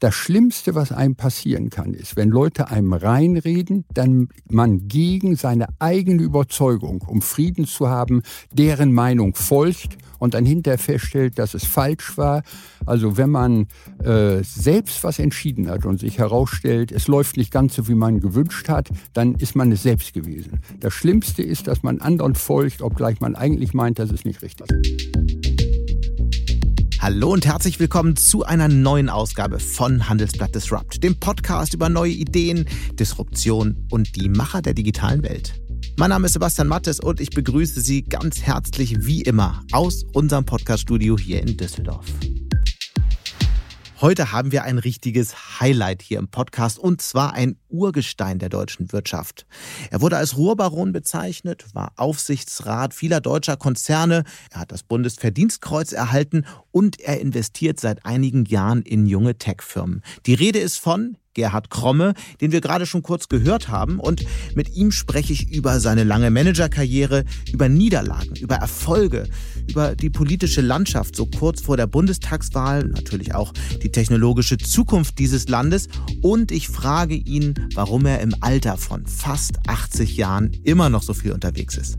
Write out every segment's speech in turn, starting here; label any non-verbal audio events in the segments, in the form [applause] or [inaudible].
Das Schlimmste, was einem passieren kann, ist, wenn Leute einem reinreden, dann man gegen seine eigene Überzeugung, um Frieden zu haben, deren Meinung folgt und dann hinterher feststellt, dass es falsch war. Also wenn man äh, selbst was entschieden hat und sich herausstellt, es läuft nicht ganz so, wie man gewünscht hat, dann ist man es selbst gewesen. Das Schlimmste ist, dass man anderen folgt, obgleich man eigentlich meint, dass es nicht richtig ist. Hallo und herzlich willkommen zu einer neuen Ausgabe von Handelsblatt Disrupt, dem Podcast über neue Ideen, Disruption und die Macher der digitalen Welt. Mein Name ist Sebastian Mattes und ich begrüße Sie ganz herzlich wie immer aus unserem Podcaststudio hier in Düsseldorf. Heute haben wir ein richtiges Highlight hier im Podcast und zwar ein Urgestein der deutschen Wirtschaft. Er wurde als Ruhrbaron bezeichnet, war Aufsichtsrat vieler deutscher Konzerne, er hat das Bundesverdienstkreuz erhalten und er investiert seit einigen Jahren in junge Tech-Firmen. Die Rede ist von Gerhard Kromme, den wir gerade schon kurz gehört haben. Und mit ihm spreche ich über seine lange Managerkarriere, über Niederlagen, über Erfolge, über die politische Landschaft so kurz vor der Bundestagswahl, natürlich auch die technologische Zukunft dieses Landes. Und ich frage ihn, warum er im Alter von fast 80 Jahren immer noch so viel unterwegs ist.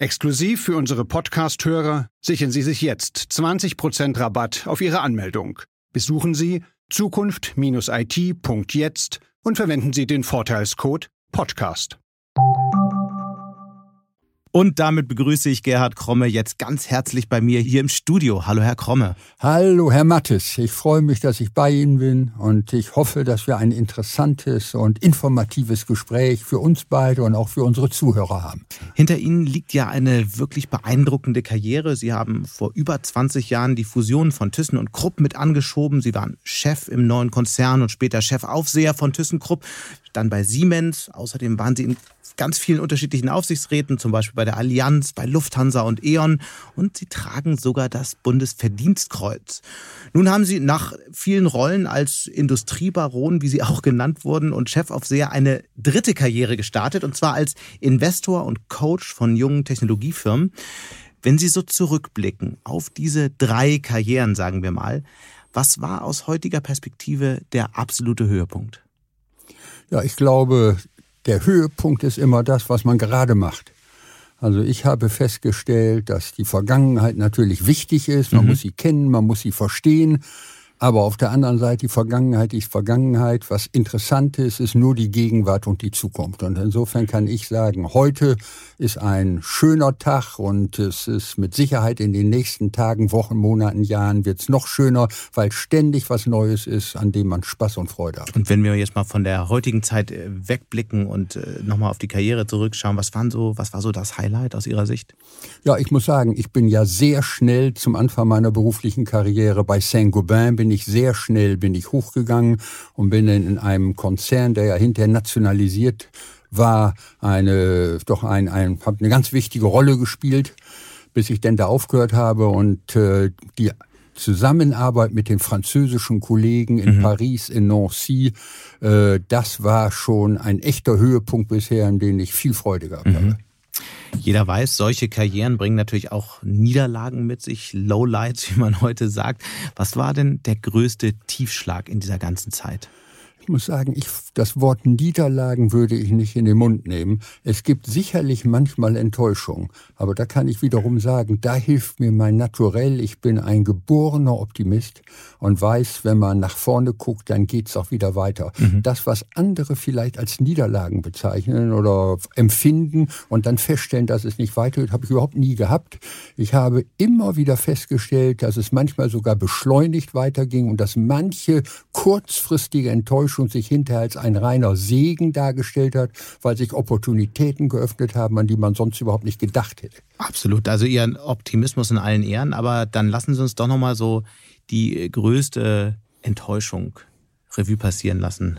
Exklusiv für unsere Podcast-Hörer sichern Sie sich jetzt 20% Rabatt auf Ihre Anmeldung. Besuchen Sie zukunft-it.jetzt und verwenden Sie den Vorteilscode Podcast. Und damit begrüße ich Gerhard Kromme jetzt ganz herzlich bei mir hier im Studio. Hallo, Herr Kromme. Hallo, Herr Mattes. Ich freue mich, dass ich bei Ihnen bin und ich hoffe, dass wir ein interessantes und informatives Gespräch für uns beide und auch für unsere Zuhörer haben. Hinter Ihnen liegt ja eine wirklich beeindruckende Karriere. Sie haben vor über 20 Jahren die Fusion von Thyssen und Krupp mit angeschoben. Sie waren Chef im neuen Konzern und später Chefaufseher von ThyssenKrupp, dann bei Siemens. Außerdem waren Sie in ganz vielen unterschiedlichen Aufsichtsräten, zum Beispiel bei der Allianz, bei Lufthansa und E.ON. Und sie tragen sogar das Bundesverdienstkreuz. Nun haben sie nach vielen Rollen als Industriebaron, wie sie auch genannt wurden, und Chefaufseher eine dritte Karriere gestartet, und zwar als Investor und Coach von jungen Technologiefirmen. Wenn Sie so zurückblicken auf diese drei Karrieren, sagen wir mal, was war aus heutiger Perspektive der absolute Höhepunkt? Ja, ich glaube, der Höhepunkt ist immer das, was man gerade macht. Also ich habe festgestellt, dass die Vergangenheit natürlich wichtig ist. Man mhm. muss sie kennen, man muss sie verstehen. Aber auf der anderen Seite, die Vergangenheit ist Vergangenheit. Was interessant ist, ist nur die Gegenwart und die Zukunft. Und insofern kann ich sagen, heute ist ein schöner Tag und es ist mit Sicherheit in den nächsten Tagen, Wochen, Monaten, Jahren wird es noch schöner, weil ständig was Neues ist, an dem man Spaß und Freude hat. Und wenn wir jetzt mal von der heutigen Zeit äh, wegblicken und äh, nochmal auf die Karriere zurückschauen, was, waren so, was war so das Highlight aus Ihrer Sicht? Ja, ich muss sagen, ich bin ja sehr schnell zum Anfang meiner beruflichen Karriere bei Saint-Gobain bin ich sehr schnell bin ich hochgegangen und bin in einem Konzern, der ja hinterher nationalisiert war, eine doch ein, ein habe eine ganz wichtige Rolle gespielt, bis ich denn da aufgehört habe und äh, die Zusammenarbeit mit den französischen Kollegen in mhm. Paris, in Nancy, äh, das war schon ein echter Höhepunkt bisher, an den ich viel Freude gehabt mhm. habe. Jeder weiß, solche Karrieren bringen natürlich auch Niederlagen mit sich, Lowlights, [laughs] wie man heute sagt. Was war denn der größte Tiefschlag in dieser ganzen Zeit? Ich muss sagen, ich, das Wort Niederlagen würde ich nicht in den Mund nehmen. Es gibt sicherlich manchmal Enttäuschung, aber da kann ich wiederum sagen, da hilft mir mein Naturell. Ich bin ein geborener Optimist und weiß, wenn man nach vorne guckt, dann geht's auch wieder weiter. Mhm. Das, was andere vielleicht als Niederlagen bezeichnen oder empfinden und dann feststellen, dass es nicht weitergeht, habe ich überhaupt nie gehabt. Ich habe immer wieder festgestellt, dass es manchmal sogar beschleunigt weiterging und dass manche kurzfristige Enttäuschung schon sich hinterher als ein reiner Segen dargestellt hat, weil sich Opportunitäten geöffnet haben, an die man sonst überhaupt nicht gedacht hätte. Absolut. Also Ihr Optimismus in allen Ehren, aber dann lassen Sie uns doch nochmal so die größte Enttäuschung Revue passieren lassen?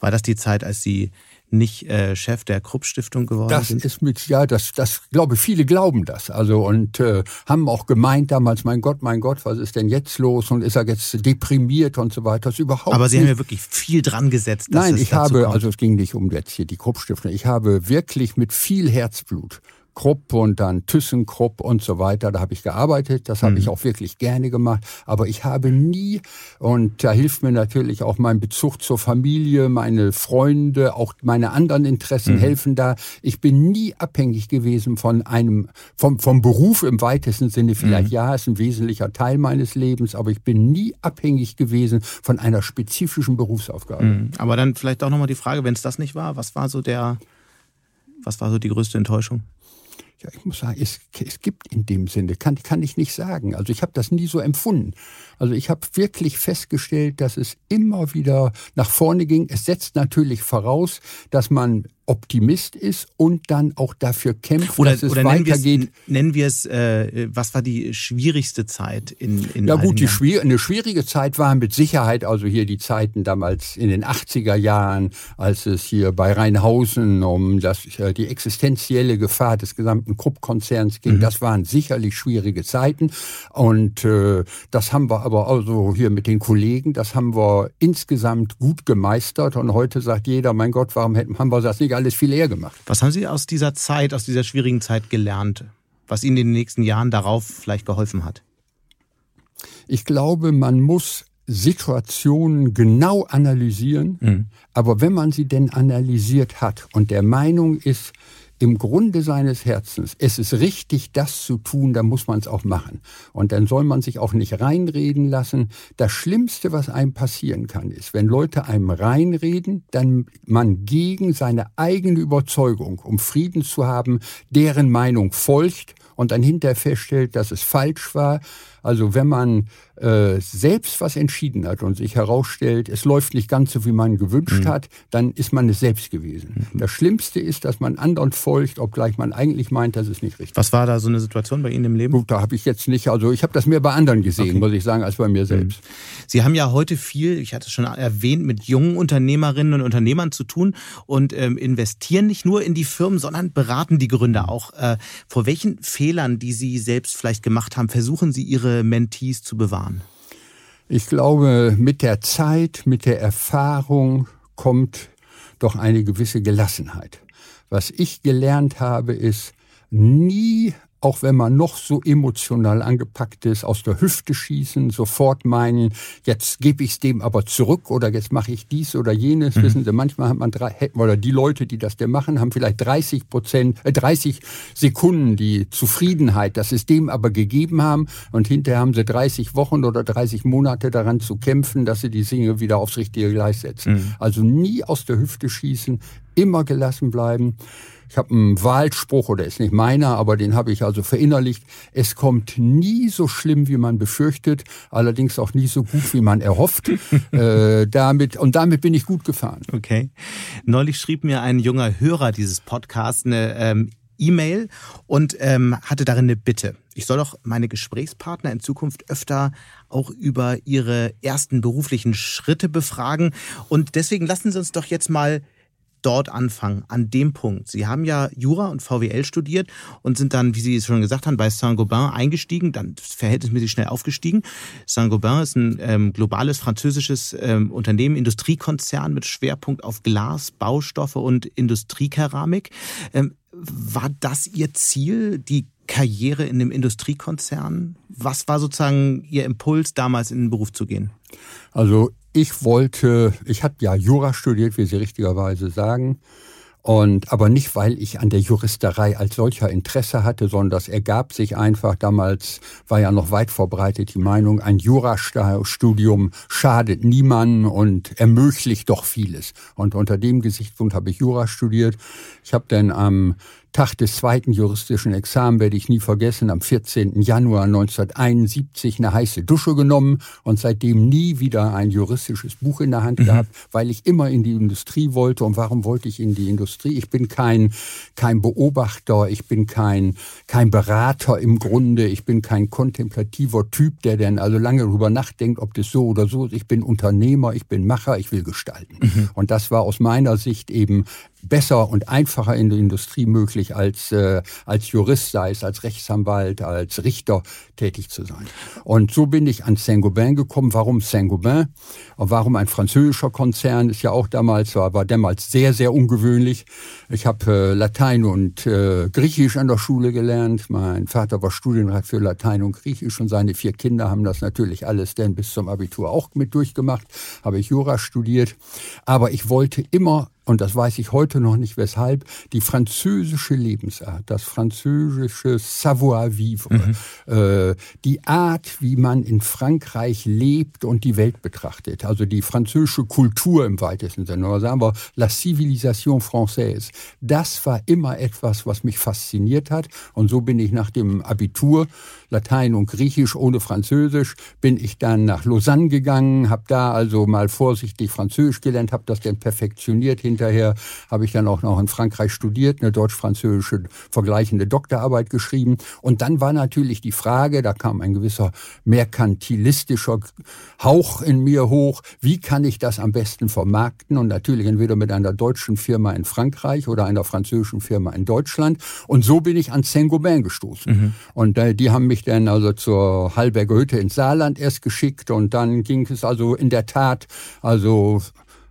War das die Zeit, als Sie nicht äh, Chef der Krupp Stiftung geworden das sind? Das ist mit, ja, das, das glaube viele glauben das. Also und äh, haben auch gemeint damals, mein Gott, mein Gott, was ist denn jetzt los? Und ist er jetzt deprimiert und so weiter? Das ist überhaupt Aber Sie nicht. haben ja wirklich viel dran gesetzt. Dass Nein, es ich habe, kommt. also es ging nicht um jetzt hier die Krupp Stiftung. Ich habe wirklich mit viel Herzblut Krupp und dann ThyssenKrupp und so weiter. Da habe ich gearbeitet, das habe Mhm. ich auch wirklich gerne gemacht. Aber ich habe nie, und da hilft mir natürlich auch mein Bezug zur Familie, meine Freunde, auch meine anderen Interessen Mhm. helfen da. Ich bin nie abhängig gewesen von einem, vom, vom Beruf im weitesten Sinne. Vielleicht Mhm. ja, ist ein wesentlicher Teil meines Lebens, aber ich bin nie abhängig gewesen von einer spezifischen Berufsaufgabe. Mhm. Aber dann vielleicht auch nochmal die Frage, wenn es das nicht war, was war so der, was war so die größte Enttäuschung? Ja, ich muss sagen, es, es gibt in dem Sinne, kann, kann ich nicht sagen. Also ich habe das nie so empfunden. Also ich habe wirklich festgestellt, dass es immer wieder nach vorne ging. Es setzt natürlich voraus, dass man Optimist ist und dann auch dafür kämpft, Oder, dass es oder nennen wir es, weitergeht. nennen wir es äh, was war die schwierigste Zeit in, in Ja gut, die schwier eine schwierige Zeit war mit Sicherheit, also hier die Zeiten damals in den 80er Jahren, als es hier bei Rheinhausen um das, äh, die existenzielle Gefahr des gesamten Krupp-Konzerns ging. Das waren sicherlich schwierige Zeiten und äh, das haben wir aber also hier mit den Kollegen, das haben wir insgesamt gut gemeistert und heute sagt jeder, mein Gott, warum hätten, haben wir das nicht alles viel eher gemacht? Was haben Sie aus dieser Zeit, aus dieser schwierigen Zeit gelernt, was Ihnen in den nächsten Jahren darauf vielleicht geholfen hat? Ich glaube, man muss Situationen genau analysieren, aber wenn man sie denn analysiert hat und der Meinung ist, im Grunde seines Herzens, es ist richtig, das zu tun, dann muss man es auch machen. Und dann soll man sich auch nicht reinreden lassen. Das Schlimmste, was einem passieren kann, ist, wenn Leute einem reinreden, dann man gegen seine eigene Überzeugung, um Frieden zu haben, deren Meinung folgt und dann hinterher feststellt, dass es falsch war. Also wenn man äh, selbst was entschieden hat und sich herausstellt, es läuft nicht ganz so, wie man gewünscht hat, dann ist man es selbst gewesen. Das Schlimmste ist, dass man anderen folgt, obgleich man eigentlich meint, das ist nicht richtig. Was war da so eine Situation bei Ihnen im Leben? Gut, da habe ich jetzt nicht, also ich habe das mehr bei anderen gesehen, muss ich sagen, als bei mir selbst. Sie haben ja heute viel, ich hatte es schon erwähnt, mit jungen Unternehmerinnen und Unternehmern zu tun und ähm, investieren nicht nur in die Firmen, sondern beraten die Gründer auch. Äh, vor welchen Fehlern, die Sie selbst vielleicht gemacht haben, versuchen Sie Ihre Mentees zu bewahren? Ich glaube, mit der Zeit, mit der Erfahrung kommt doch eine gewisse Gelassenheit. Was ich gelernt habe, ist nie auch wenn man noch so emotional angepackt ist, aus der Hüfte schießen, sofort meinen, jetzt gebe ich es dem aber zurück oder jetzt mache ich dies oder jenes. Mhm. Wissen Sie, manchmal hat man drei, oder die Leute, die das denn machen, haben vielleicht 30 Prozent, äh, 30 Sekunden die Zufriedenheit, dass es dem aber gegeben haben und hinterher haben sie 30 Wochen oder 30 Monate daran zu kämpfen, dass sie die Dinge wieder aufs richtige Gleis setzen. Mhm. Also nie aus der Hüfte schießen, immer gelassen bleiben. Ich habe einen Wahlspruch, oder ist nicht meiner, aber den habe ich also verinnerlicht. Es kommt nie so schlimm, wie man befürchtet, allerdings auch nie so gut, wie man erhofft. [laughs] äh, damit, und damit bin ich gut gefahren. Okay. Neulich schrieb mir ein junger Hörer dieses Podcasts eine ähm, E-Mail und ähm, hatte darin eine Bitte. Ich soll doch meine Gesprächspartner in Zukunft öfter auch über ihre ersten beruflichen Schritte befragen. Und deswegen lassen Sie uns doch jetzt mal dort anfangen, an dem Punkt. Sie haben ja Jura und VWL studiert und sind dann, wie Sie es schon gesagt haben, bei Saint-Gobain eingestiegen, dann verhältnismäßig schnell aufgestiegen. Saint-Gobain ist ein ähm, globales französisches ähm, Unternehmen, Industriekonzern mit Schwerpunkt auf Glas, Baustoffe und Industriekeramik. Ähm, war das Ihr Ziel, die Karriere in einem Industriekonzern? Was war sozusagen Ihr Impuls, damals in den Beruf zu gehen? Also ich wollte, ich hatte ja Jura studiert, wie Sie richtigerweise sagen, und aber nicht, weil ich an der Juristerei als solcher Interesse hatte, sondern das ergab sich einfach. Damals war ja noch weit verbreitet die Meinung, ein Jurastudium schadet niemandem und ermöglicht doch vieles. Und unter dem Gesichtspunkt habe ich Jura studiert. Ich habe dann am Tag des zweiten juristischen Examens werde ich nie vergessen, am 14. Januar 1971 eine heiße Dusche genommen und seitdem nie wieder ein juristisches Buch in der Hand mhm. gehabt, weil ich immer in die Industrie wollte. Und warum wollte ich in die Industrie? Ich bin kein, kein Beobachter, ich bin kein, kein Berater im Grunde, ich bin kein kontemplativer Typ, der dann also lange darüber nachdenkt, ob das so oder so ist. Ich bin Unternehmer, ich bin Macher, ich will gestalten. Mhm. Und das war aus meiner Sicht eben besser und einfacher in der Industrie möglich als äh, als Jurist, sei es als Rechtsanwalt, als Richter tätig zu sein. Und so bin ich an Saint-Gobain gekommen. Warum Saint-Gobain? Warum ein französischer Konzern? Ist ja auch damals, war, war damals sehr, sehr ungewöhnlich. Ich habe äh, Latein und äh, Griechisch an der Schule gelernt. Mein Vater war Studienrat für Latein und Griechisch und seine vier Kinder haben das natürlich alles denn bis zum Abitur auch mit durchgemacht. Habe ich Jura studiert. Aber ich wollte immer und das weiß ich heute noch nicht weshalb, die französische Lebensart, das französische Savoir-vivre, mhm. äh, die Art, wie man in Frankreich lebt und die Welt betrachtet, also die französische Kultur im weitesten Sinne, oder sagen wir la civilisation française, das war immer etwas, was mich fasziniert hat. Und so bin ich nach dem Abitur Latein und Griechisch ohne Französisch, bin ich dann nach Lausanne gegangen, habe da also mal vorsichtig Französisch gelernt, habe das dann perfektioniert. Hinterher habe ich dann auch noch in Frankreich studiert, eine deutsch-französische vergleichende Doktorarbeit geschrieben. Und dann war natürlich die Frage, da kam ein gewisser merkantilistischer Hauch in mir hoch, wie kann ich das am besten vermarkten? Und natürlich entweder mit einer deutschen Firma in Frankreich oder einer französischen Firma in Deutschland. Und so bin ich an Saint-Gobain gestoßen. Mhm. Und äh, die haben mich mich dann also zur Hallberger Hütte ins Saarland erst geschickt und dann ging es also in der Tat, also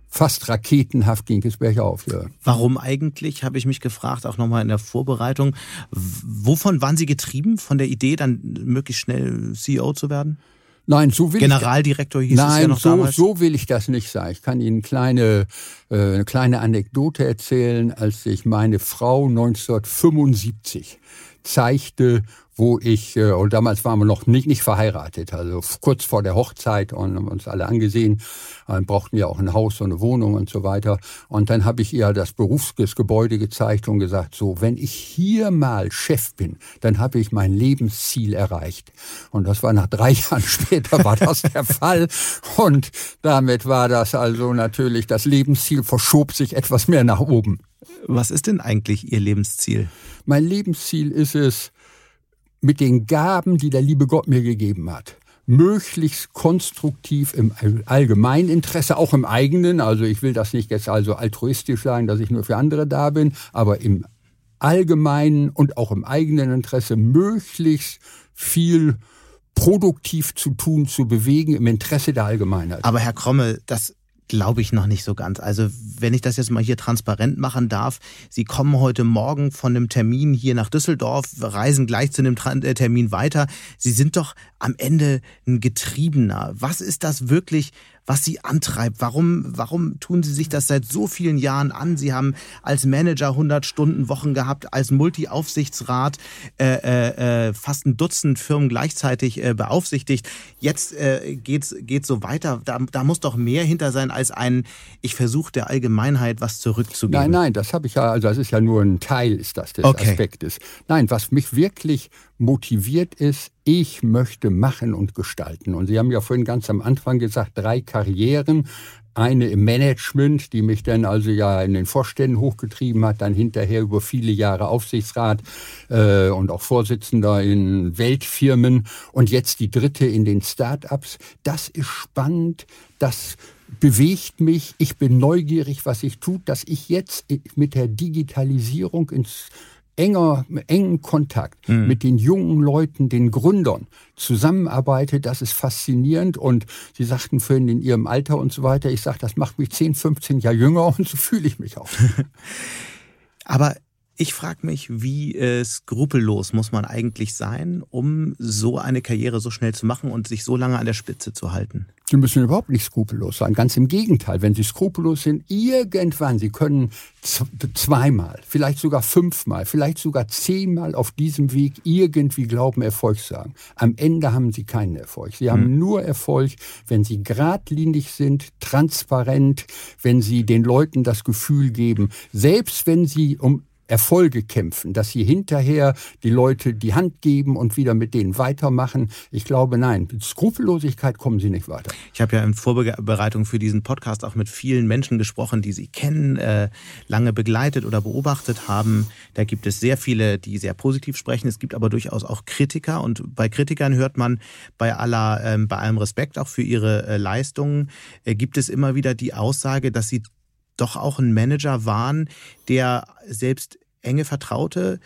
fast raketenhaft ging es bergauf. Ja. Warum eigentlich, habe ich mich gefragt, auch nochmal in der Vorbereitung. Wovon waren Sie getrieben, von der Idee, dann möglichst schnell CEO zu werden? Nein, so will Generaldirektor hieß nein, es ja noch so, damals. so will ich das nicht sein. Ich kann Ihnen eine kleine, äh, eine kleine Anekdote erzählen, als ich meine Frau 1975 zeigte, wo ich, äh, und damals waren wir noch nicht, nicht verheiratet, also kurz vor der Hochzeit und haben uns alle angesehen, äh, brauchten ja auch ein Haus und eine Wohnung und so weiter. Und dann habe ich ihr das Berufsgebäude gezeigt und gesagt, so, wenn ich hier mal Chef bin, dann habe ich mein Lebensziel erreicht. Und das war nach drei [laughs] Jahren später war das der Fall. Und damit war das also natürlich, das Lebensziel verschob sich etwas mehr nach oben. Was ist denn eigentlich Ihr Lebensziel? Mein Lebensziel ist es, mit den Gaben, die der liebe Gott mir gegeben hat, möglichst konstruktiv im allgemeinen Interesse, auch im eigenen, also ich will das nicht jetzt also altruistisch sagen, dass ich nur für andere da bin, aber im allgemeinen und auch im eigenen Interesse möglichst viel produktiv zu tun, zu bewegen im Interesse der Allgemeinheit. Aber Herr Kromme, das glaube ich noch nicht so ganz. Also wenn ich das jetzt mal hier transparent machen darf, Sie kommen heute Morgen von einem Termin hier nach Düsseldorf, reisen gleich zu einem äh, Termin weiter. Sie sind doch am Ende ein Getriebener. Was ist das wirklich, was Sie antreibt. Warum, warum tun Sie sich das seit so vielen Jahren an? Sie haben als Manager 100 Stunden Wochen gehabt, als Multi-Aufsichtsrat äh, äh, äh, fast ein Dutzend Firmen gleichzeitig äh, beaufsichtigt. Jetzt äh, geht's geht's so weiter. Da, da muss doch mehr hinter sein als ein, ich versuche der Allgemeinheit was zurückzugeben. Nein, nein, das habe ich ja, also das ist ja nur ein Teil ist das des okay. Aspektes. Nein, was mich wirklich motiviert ist, ich möchte machen und gestalten. Und Sie haben ja vorhin ganz am Anfang gesagt, drei Karrieren. Eine im Management, die mich dann also ja in den Vorständen hochgetrieben hat, dann hinterher über viele Jahre Aufsichtsrat äh, und auch Vorsitzender in Weltfirmen und jetzt die dritte in den Start-ups. Das ist spannend, das bewegt mich, ich bin neugierig, was ich tue, dass ich jetzt mit der Digitalisierung ins enger, engen Kontakt mhm. mit den jungen Leuten, den Gründern zusammenarbeitet, das ist faszinierend. Und Sie sagten vorhin in Ihrem Alter und so weiter, ich sage, das macht mich 10, 15 Jahre jünger [laughs] und so fühle ich mich auch. [laughs] Aber ich frage mich, wie äh, skrupellos muss man eigentlich sein, um so eine Karriere so schnell zu machen und sich so lange an der Spitze zu halten? Sie müssen überhaupt nicht skrupellos sein. Ganz im Gegenteil. Wenn Sie skrupellos sind, irgendwann, Sie können zweimal, vielleicht sogar fünfmal, vielleicht sogar zehnmal auf diesem Weg irgendwie glauben, Erfolg sagen. Am Ende haben Sie keinen Erfolg. Sie haben hm. nur Erfolg, wenn Sie geradlinig sind, transparent, wenn Sie den Leuten das Gefühl geben, selbst wenn Sie um Erfolge kämpfen, dass sie hinterher die Leute die Hand geben und wieder mit denen weitermachen. Ich glaube, nein, mit Skrupellosigkeit kommen sie nicht weiter. Ich habe ja in Vorbereitung für diesen Podcast auch mit vielen Menschen gesprochen, die Sie kennen, äh, lange begleitet oder beobachtet haben. Da gibt es sehr viele, die sehr positiv sprechen. Es gibt aber durchaus auch Kritiker und bei Kritikern hört man bei aller, äh, bei allem Respekt auch für ihre äh, Leistungen, äh, gibt es immer wieder die Aussage, dass sie doch auch ein Manager waren, der selbst enge Vertraute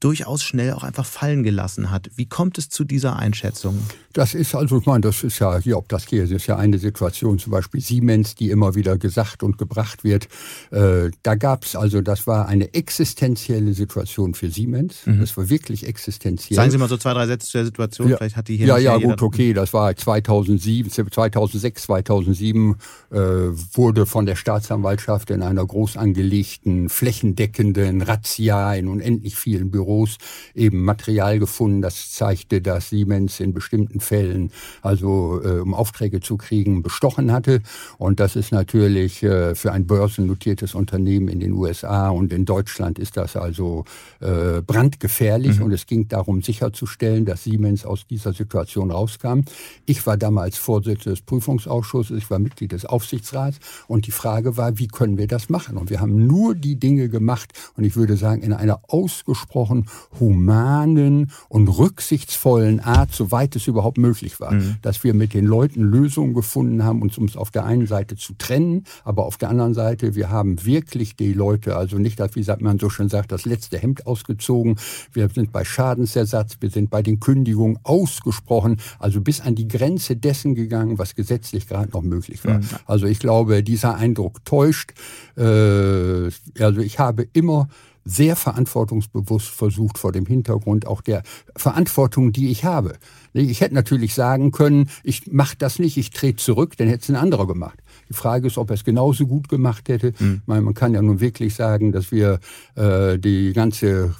durchaus schnell auch einfach fallen gelassen hat. Wie kommt es zu dieser Einschätzung? Das ist also, ich meine, das ist ja hier, ob das hier ist, ist ja eine Situation, zum Beispiel Siemens, die immer wieder gesagt und gebracht wird. Äh, da gab es also, das war eine existenzielle Situation für Siemens. Mhm. Das war wirklich existenziell. Sagen Sie mal so zwei, drei Sätze zur Situation. Ja. Vielleicht hat die hier. Ja, ja, gut, okay. Das war 2007, 2006, 2007 äh, wurde von der Staatsanwaltschaft in einer groß angelegten, flächendeckenden Razzia in unendlich vielen Büros eben Material gefunden, das zeigte, dass Siemens in bestimmten Fällen, also äh, um Aufträge zu kriegen, bestochen hatte. Und das ist natürlich äh, für ein börsennotiertes Unternehmen in den USA und in Deutschland ist das also äh, brandgefährlich. Mhm. Und es ging darum, sicherzustellen, dass Siemens aus dieser Situation rauskam. Ich war damals Vorsitzender des Prüfungsausschusses, ich war Mitglied des Aufsichtsrats und die Frage war, wie können wir das machen? Und wir haben nur die Dinge gemacht und ich würde sagen, in einer ausgesprochen humanen und rücksichtsvollen Art, soweit es überhaupt möglich war, mhm. dass wir mit den Leuten Lösungen gefunden haben, uns, uns auf der einen Seite zu trennen, aber auf der anderen Seite, wir haben wirklich die Leute, also nicht, wie man so schön sagt, das letzte Hemd ausgezogen. Wir sind bei Schadensersatz, wir sind bei den Kündigungen ausgesprochen, also bis an die Grenze dessen gegangen, was gesetzlich gerade noch möglich war. Mhm. Also ich glaube, dieser Eindruck täuscht. Äh, also ich habe immer sehr verantwortungsbewusst versucht vor dem Hintergrund auch der Verantwortung, die ich habe. Ich hätte natürlich sagen können, ich mache das nicht, ich trete zurück, dann hätte es ein anderer gemacht. Die Frage ist, ob er es genauso gut gemacht hätte. Mhm. Man kann ja nun wirklich sagen, dass wir äh, die ganze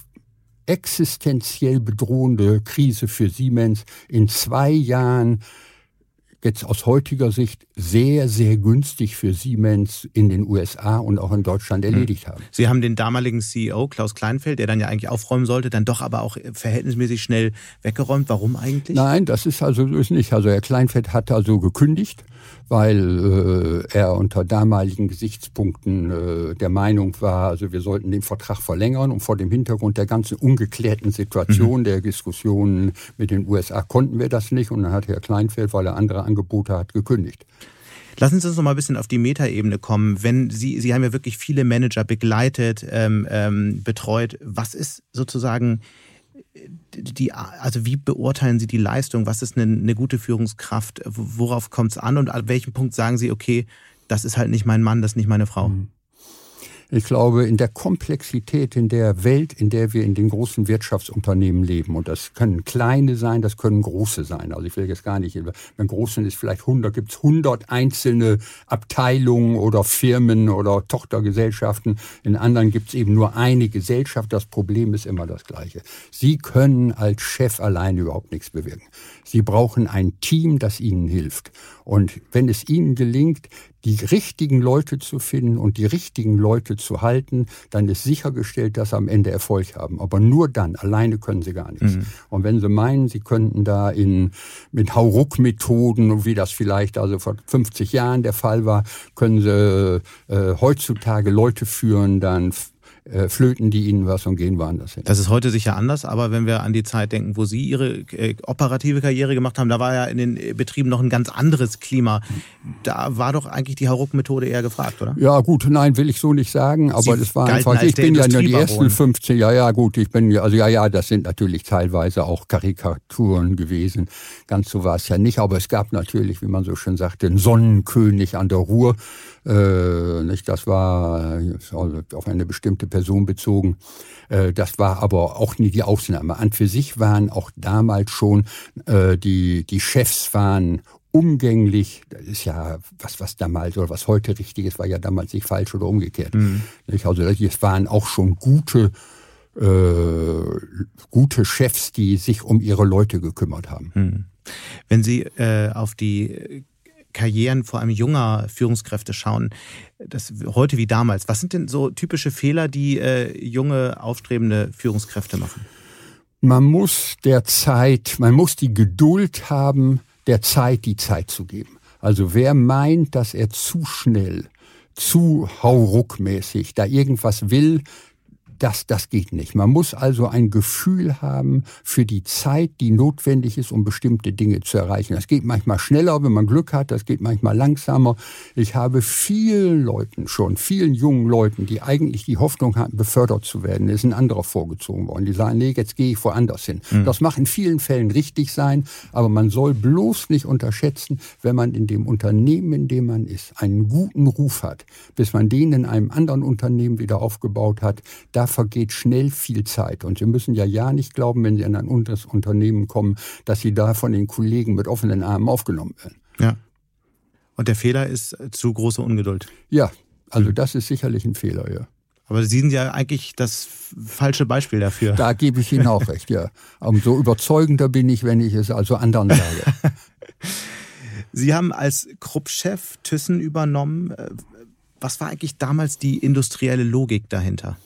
existenziell bedrohende Krise für Siemens in zwei Jahren jetzt aus heutiger Sicht sehr, sehr günstig für Siemens in den USA und auch in Deutschland hm. erledigt haben. Sie haben den damaligen CEO Klaus Kleinfeld, der dann ja eigentlich aufräumen sollte, dann doch aber auch verhältnismäßig schnell weggeräumt. Warum eigentlich? Nein, das ist also ist nicht. Also Herr Kleinfeld hat also gekündigt weil äh, er unter damaligen Gesichtspunkten äh, der Meinung war, also wir sollten den Vertrag verlängern und vor dem Hintergrund der ganzen ungeklärten Situation mhm. der Diskussionen mit den USA konnten wir das nicht und dann hat Herr Kleinfeld, weil er andere Angebote hat, gekündigt. Lassen Sie uns noch mal ein bisschen auf die Metaebene kommen. Wenn Sie, Sie haben ja wirklich viele Manager begleitet, ähm, ähm, betreut. Was ist sozusagen die, also wie beurteilen Sie die Leistung? Was ist eine, eine gute Führungskraft? Worauf kommt es an? Und an welchem Punkt sagen Sie, okay, das ist halt nicht mein Mann, das ist nicht meine Frau? Mhm. Ich glaube, in der Komplexität in der Welt, in der wir in den großen Wirtschaftsunternehmen leben, und das können kleine sein, das können große sein. Also ich will jetzt gar nicht, wenn großen ist vielleicht 100, gibt es 100 einzelne Abteilungen oder Firmen oder Tochtergesellschaften. In anderen gibt es eben nur eine Gesellschaft. Das Problem ist immer das gleiche. Sie können als Chef alleine überhaupt nichts bewirken. Sie brauchen ein Team, das ihnen hilft. Und wenn es ihnen gelingt, die richtigen Leute zu finden und die richtigen Leute zu halten, dann ist sichergestellt, dass sie am Ende Erfolg haben. Aber nur dann, alleine können sie gar nichts. Mhm. Und wenn sie meinen, sie könnten da in, mit Hauruck-Methoden, wie das vielleicht also vor 50 Jahren der Fall war, können sie äh, heutzutage Leute führen, dann äh, flöten die ihnen was und gehen woanders hin. Das ist heute sicher anders, aber wenn wir an die Zeit denken, wo Sie Ihre äh, operative Karriere gemacht haben, da war ja in den Betrieben noch ein ganz anderes Klima. Da war doch eigentlich die Hauruck-Methode eher gefragt, oder? Ja, gut, nein, will ich so nicht sagen, aber das war einfach, ich bin ja nur die ersten 15, ja, ja, gut, ich bin, also ja, ja, das sind natürlich teilweise auch Karikaturen gewesen. Ganz so war es ja nicht, aber es gab natürlich, wie man so schön sagte, einen Sonnenkönig an der Ruhr. Äh, nicht, das war also auf eine bestimmte Person bezogen. Äh, das war aber auch nie die Ausnahme. An für sich waren auch damals schon äh, die, die Chefs waren umgänglich, das ist ja was, was damals oder was heute richtig ist, war ja damals nicht falsch oder umgekehrt. Mhm. Also es waren auch schon gute, äh, gute Chefs, die sich um ihre Leute gekümmert haben. Mhm. Wenn Sie äh, auf die Karrieren vor allem junger Führungskräfte schauen, das heute wie damals. Was sind denn so typische Fehler, die äh, junge aufstrebende Führungskräfte machen? Man muss der Zeit, man muss die Geduld haben, der Zeit die Zeit zu geben. Also wer meint, dass er zu schnell, zu hauruckmäßig da irgendwas will, das, das geht nicht. Man muss also ein Gefühl haben für die Zeit, die notwendig ist, um bestimmte Dinge zu erreichen. Das geht manchmal schneller, wenn man Glück hat, das geht manchmal langsamer. Ich habe vielen Leuten schon, vielen jungen Leuten, die eigentlich die Hoffnung hatten, befördert zu werden, ist ein anderer vorgezogen worden. Die sagen, nee, jetzt gehe ich woanders hin. Mhm. Das mag in vielen Fällen richtig sein, aber man soll bloß nicht unterschätzen, wenn man in dem Unternehmen, in dem man ist, einen guten Ruf hat, bis man den in einem anderen Unternehmen wieder aufgebaut hat, da vergeht schnell viel Zeit. Und Sie müssen ja ja nicht glauben, wenn Sie in ein anderes Unternehmen kommen, dass Sie da von den Kollegen mit offenen Armen aufgenommen werden. Ja. Und der Fehler ist zu große Ungeduld. Ja, also das ist sicherlich ein Fehler, ja. Aber Sie sind ja eigentlich das falsche Beispiel dafür. Da gebe ich Ihnen auch [laughs] recht, ja. Umso überzeugender bin ich, wenn ich es also anderen sage. [laughs] Sie haben als Krupp-Chef Thyssen übernommen. Was war eigentlich damals die industrielle Logik dahinter?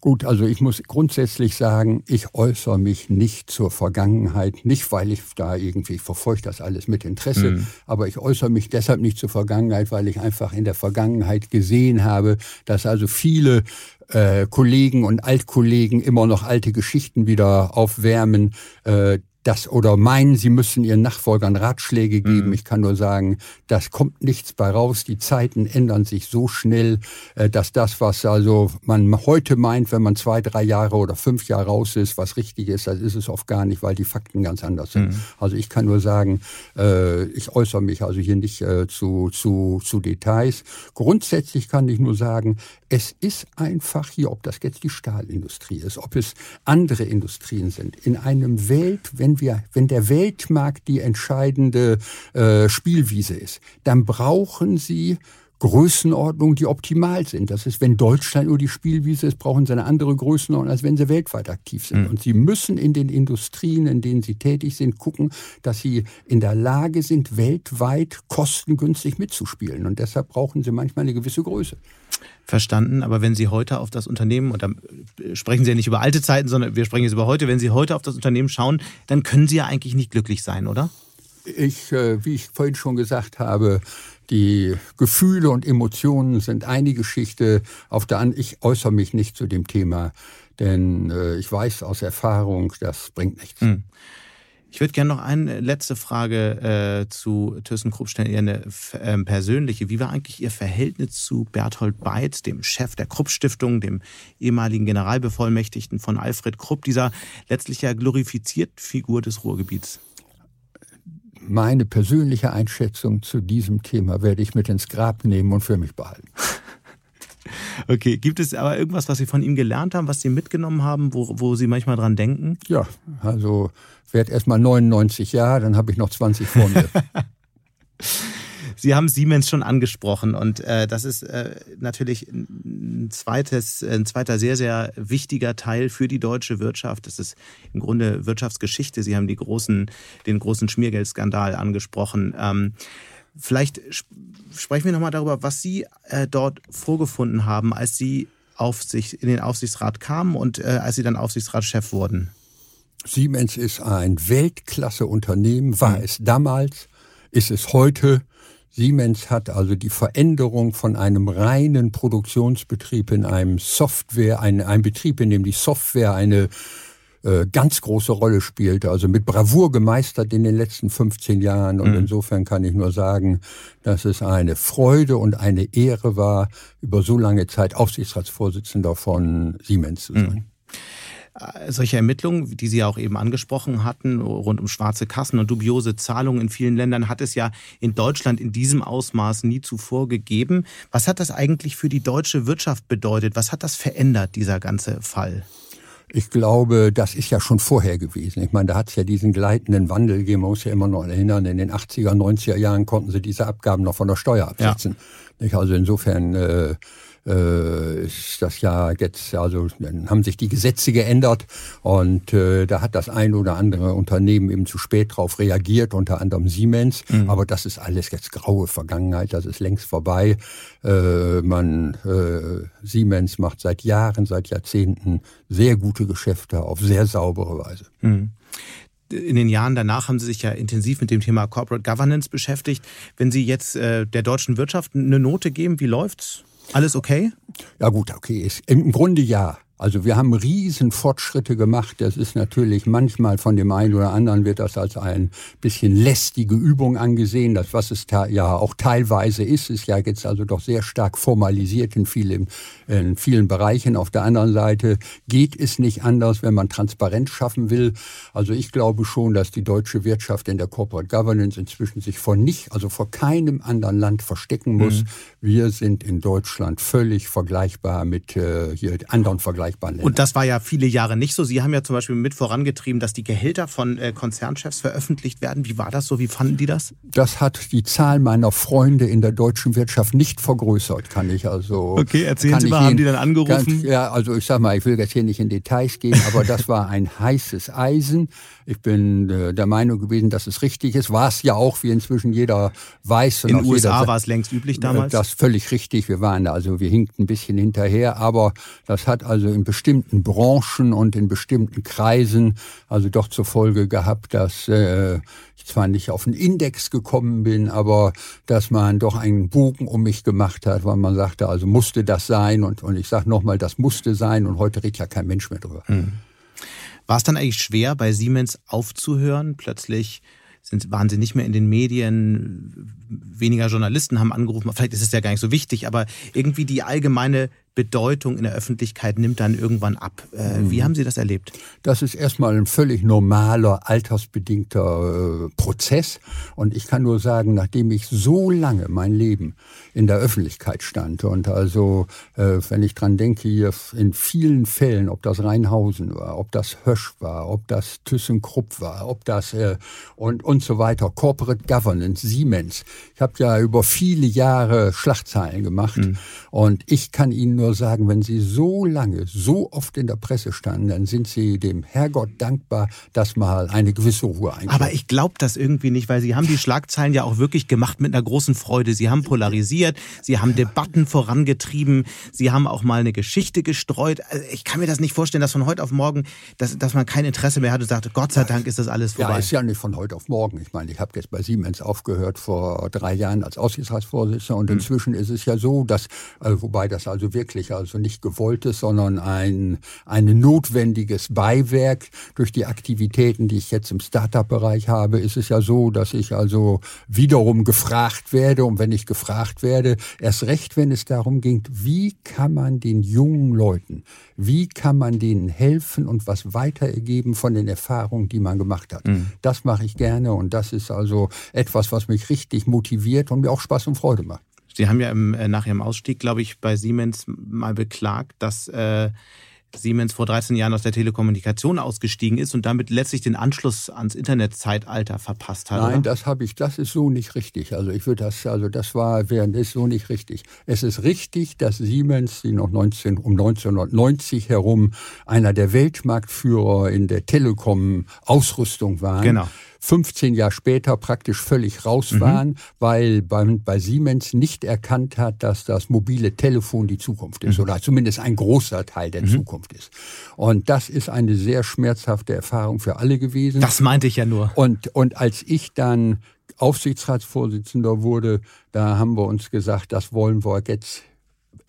Gut, also ich muss grundsätzlich sagen, ich äußere mich nicht zur Vergangenheit, nicht weil ich da irgendwie ich verfolge das alles mit Interesse, mhm. aber ich äußere mich deshalb nicht zur Vergangenheit, weil ich einfach in der Vergangenheit gesehen habe, dass also viele äh, Kollegen und Altkollegen immer noch alte Geschichten wieder aufwärmen, äh, das oder meinen, sie müssen ihren Nachfolgern Ratschläge geben. Mhm. Ich kann nur sagen, das kommt nichts bei raus. Die Zeiten ändern sich so schnell, äh, dass das, was also man heute meint, wenn man zwei, drei Jahre oder fünf Jahre raus ist, was richtig ist, das ist es oft gar nicht, weil die Fakten ganz anders sind. Mhm. Also ich kann nur sagen, äh, ich äußere mich also hier nicht äh, zu, zu, zu Details. Grundsätzlich kann ich nur sagen, es ist einfach hier, ob das jetzt die Stahlindustrie ist, ob es andere Industrien sind, in einem Welt, wenn wir, wenn der Weltmarkt die entscheidende äh, Spielwiese ist, dann brauchen sie Größenordnungen, die optimal sind. Das ist, wenn Deutschland nur die Spielwiese ist, brauchen sie eine andere Größenordnung, als wenn sie weltweit aktiv sind. Mhm. Und sie müssen in den Industrien, in denen sie tätig sind, gucken, dass sie in der Lage sind, weltweit kostengünstig mitzuspielen. Und deshalb brauchen sie manchmal eine gewisse Größe. Verstanden, aber wenn Sie heute auf das Unternehmen, und da sprechen Sie ja nicht über alte Zeiten, sondern wir sprechen jetzt über heute, wenn Sie heute auf das Unternehmen schauen, dann können Sie ja eigentlich nicht glücklich sein, oder? Ich, äh, wie ich vorhin schon gesagt habe, die Gefühle und Emotionen sind eine Geschichte. Auf der anderen, ich äußere mich nicht zu dem Thema, denn äh, ich weiß aus Erfahrung, das bringt nichts. Hm. Ich würde gerne noch eine letzte Frage äh, zu ThyssenKrupp stellen, eher eine äh, persönliche. Wie war eigentlich Ihr Verhältnis zu Berthold Beitz, dem Chef der Krupp-Stiftung, dem ehemaligen Generalbevollmächtigten von Alfred Krupp, dieser letztlich ja glorifiziert Figur des Ruhrgebiets? Meine persönliche Einschätzung zu diesem Thema werde ich mit ins Grab nehmen und für mich behalten. [laughs] Okay, gibt es aber irgendwas, was Sie von ihm gelernt haben, was Sie mitgenommen haben, wo, wo Sie manchmal dran denken? Ja, also werde erst mal 99 Jahre, dann habe ich noch 20 vor mir. [laughs] Sie haben Siemens schon angesprochen und äh, das ist äh, natürlich ein, zweites, ein zweiter sehr, sehr wichtiger Teil für die deutsche Wirtschaft. Das ist im Grunde Wirtschaftsgeschichte. Sie haben die großen, den großen Schmiergeldskandal angesprochen. Ähm, vielleicht sprechen wir nochmal darüber, was Sie äh, dort vorgefunden haben, als Sie Aufsicht, in den Aufsichtsrat kamen und äh, als Sie dann Aufsichtsratschef wurden. Siemens ist ein Weltklasse-Unternehmen, war mhm. es damals, ist es heute Siemens hat also die Veränderung von einem reinen Produktionsbetrieb in einem Software, ein, ein Betrieb, in dem die Software eine äh, ganz große Rolle spielte, also mit Bravour gemeistert in den letzten 15 Jahren. Und mhm. insofern kann ich nur sagen, dass es eine Freude und eine Ehre war, über so lange Zeit Aufsichtsratsvorsitzender von Siemens zu sein. Mhm. Äh, solche Ermittlungen, die Sie ja auch eben angesprochen hatten, rund um schwarze Kassen und dubiose Zahlungen in vielen Ländern, hat es ja in Deutschland in diesem Ausmaß nie zuvor gegeben. Was hat das eigentlich für die deutsche Wirtschaft bedeutet? Was hat das verändert, dieser ganze Fall? Ich glaube, das ist ja schon vorher gewesen. Ich meine, da hat es ja diesen gleitenden Wandel gegeben. Man muss ja immer noch erinnern, in den 80er, 90er Jahren konnten sie diese Abgaben noch von der Steuer absetzen. Ja. Also insofern äh, äh, ist das ja jetzt, also dann haben sich die Gesetze geändert und äh, da hat das ein oder andere Unternehmen eben zu spät drauf reagiert, unter anderem Siemens. Mhm. Aber das ist alles jetzt graue Vergangenheit, das ist längst vorbei. Äh, man äh, Siemens macht seit Jahren, seit Jahrzehnten sehr gute Geschäfte auf sehr saubere Weise. Mhm in den Jahren danach haben Sie sich ja intensiv mit dem Thema Corporate Governance beschäftigt. Wenn Sie jetzt äh, der deutschen Wirtschaft eine Note geben, wie läuft's? Alles okay? Ja gut, okay. Im Grunde ja. Also wir haben riesen Fortschritte gemacht. Das ist natürlich manchmal von dem einen oder anderen wird das als ein bisschen lästige Übung angesehen. Das, was es ja auch teilweise ist, ist ja jetzt also doch sehr stark formalisiert in vielen, in vielen Bereichen. Auf der anderen Seite geht es nicht anders, wenn man Transparenz schaffen will. Also ich glaube schon, dass die deutsche Wirtschaft in der Corporate Governance inzwischen sich vor nicht, also vor keinem anderen Land verstecken muss. Mhm. Wir sind in Deutschland völlig vergleichbar mit äh, hier anderen vergleichbaren vergleichbaren Ländern. Und das war ja viele Jahre nicht so. Sie haben ja zum Beispiel mit vorangetrieben, dass die Gehälter von äh, Konzernchefs veröffentlicht werden. Wie war das so? Wie fanden die das? Das hat die Zahl meiner Freunde in der deutschen Wirtschaft nicht vergrößert, kann ich also. Okay, erzählen Sie mal, haben die dann angerufen? Ganz, ja, also ich sag mal, ich will jetzt hier nicht in Details gehen, aber das war ein [laughs] heißes Eisen. Ich bin äh, der Meinung gewesen, dass es richtig ist. War es ja auch, wie inzwischen jeder weiß. In den USA war es längst üblich äh, damals? Das völlig richtig. Wir waren da, also wir hinkten ein bisschen hinterher, aber das hat also in bestimmten Branchen und in bestimmten Kreisen also doch zur Folge gehabt, dass äh, ich zwar nicht auf den Index gekommen bin, aber dass man doch einen Bogen um mich gemacht hat, weil man sagte, also musste das sein und, und ich sage nochmal, das musste sein und heute redet ja kein Mensch mehr drüber. Mhm. War es dann eigentlich schwer, bei Siemens aufzuhören? Plötzlich sind, waren sie nicht mehr in den Medien, weniger Journalisten haben angerufen, vielleicht ist es ja gar nicht so wichtig, aber irgendwie die allgemeine Bedeutung in der Öffentlichkeit nimmt dann irgendwann ab. Äh, mhm. Wie haben Sie das erlebt? Das ist erstmal ein völlig normaler, altersbedingter äh, Prozess. Und ich kann nur sagen, nachdem ich so lange mein Leben in der Öffentlichkeit stand und also, äh, wenn ich dran denke, hier in vielen Fällen, ob das Rheinhausen war, ob das Hösch war, ob das ThyssenKrupp war, ob das äh, und, und so weiter, Corporate Governance, Siemens. Ich habe ja über viele Jahre Schlagzeilen gemacht mhm. und ich kann Ihnen nur sagen, wenn Sie so lange, so oft in der Presse standen, dann sind Sie dem Herrgott dankbar, dass mal eine gewisse Ruhe einkehrt. Aber ich glaube das irgendwie nicht, weil Sie haben die Schlagzeilen ja auch wirklich gemacht mit einer großen Freude. Sie haben polarisiert, Sie haben Debatten vorangetrieben, Sie haben auch mal eine Geschichte gestreut. Also ich kann mir das nicht vorstellen, dass von heute auf morgen, dass, dass man kein Interesse mehr hat und sagt, Gott sei Dank ist das alles vorbei. Ja, ist ja nicht von heute auf morgen. Ich meine, ich habe jetzt bei Siemens aufgehört vor drei Jahren als Aussichtsratsvorsitzender und hm. inzwischen ist es ja so, dass, äh, wobei das also wirklich also nicht gewolltes, sondern ein, ein notwendiges Beiwerk. Durch die Aktivitäten, die ich jetzt im Startup-Bereich habe, ist es ja so, dass ich also wiederum gefragt werde. Und wenn ich gefragt werde, erst recht, wenn es darum ging, wie kann man den jungen Leuten, wie kann man denen helfen und was weitergeben von den Erfahrungen, die man gemacht hat. Mhm. Das mache ich gerne und das ist also etwas, was mich richtig motiviert und mir auch Spaß und Freude macht. Sie haben ja im, äh, nach Ihrem Ausstieg, glaube ich, bei Siemens mal beklagt, dass äh, Siemens vor 13 Jahren aus der Telekommunikation ausgestiegen ist und damit letztlich den Anschluss ans Internetzeitalter verpasst hat. Nein, oder? das habe ich, das ist so nicht richtig. Also ich würde das, also das war, während ist so nicht richtig. Es ist richtig, dass Siemens, die noch 19, um 1990 herum einer der Weltmarktführer in der Telekom-Ausrüstung waren. Genau 15 Jahre später praktisch völlig raus mhm. waren, weil bei, bei, Siemens nicht erkannt hat, dass das mobile Telefon die Zukunft ist mhm. oder zumindest ein großer Teil der mhm. Zukunft ist. Und das ist eine sehr schmerzhafte Erfahrung für alle gewesen. Das meinte ich ja nur. Und, und als ich dann Aufsichtsratsvorsitzender wurde, da haben wir uns gesagt, das wollen wir jetzt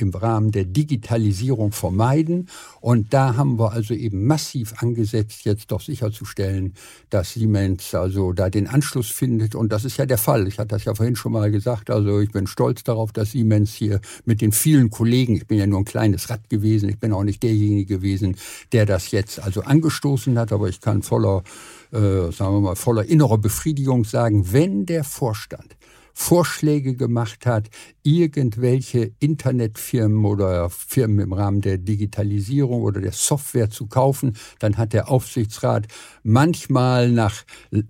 im Rahmen der Digitalisierung vermeiden. Und da haben wir also eben massiv angesetzt, jetzt doch sicherzustellen, dass Siemens also da den Anschluss findet. Und das ist ja der Fall. Ich hatte das ja vorhin schon mal gesagt. Also ich bin stolz darauf, dass Siemens hier mit den vielen Kollegen, ich bin ja nur ein kleines Rad gewesen, ich bin auch nicht derjenige gewesen, der das jetzt also angestoßen hat, aber ich kann voller, äh, sagen wir mal, voller innerer Befriedigung sagen, wenn der Vorstand Vorschläge gemacht hat, irgendwelche Internetfirmen oder Firmen im Rahmen der Digitalisierung oder der Software zu kaufen, dann hat der Aufsichtsrat manchmal nach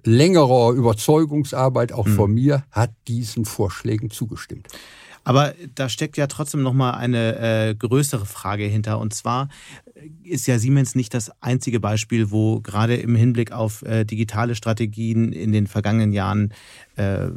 längerer Überzeugungsarbeit auch mhm. von mir, hat diesen Vorschlägen zugestimmt. Aber da steckt ja trotzdem noch mal eine äh, größere Frage hinter. Und zwar ist ja Siemens nicht das einzige Beispiel, wo gerade im Hinblick auf äh, digitale Strategien in den vergangenen Jahren äh,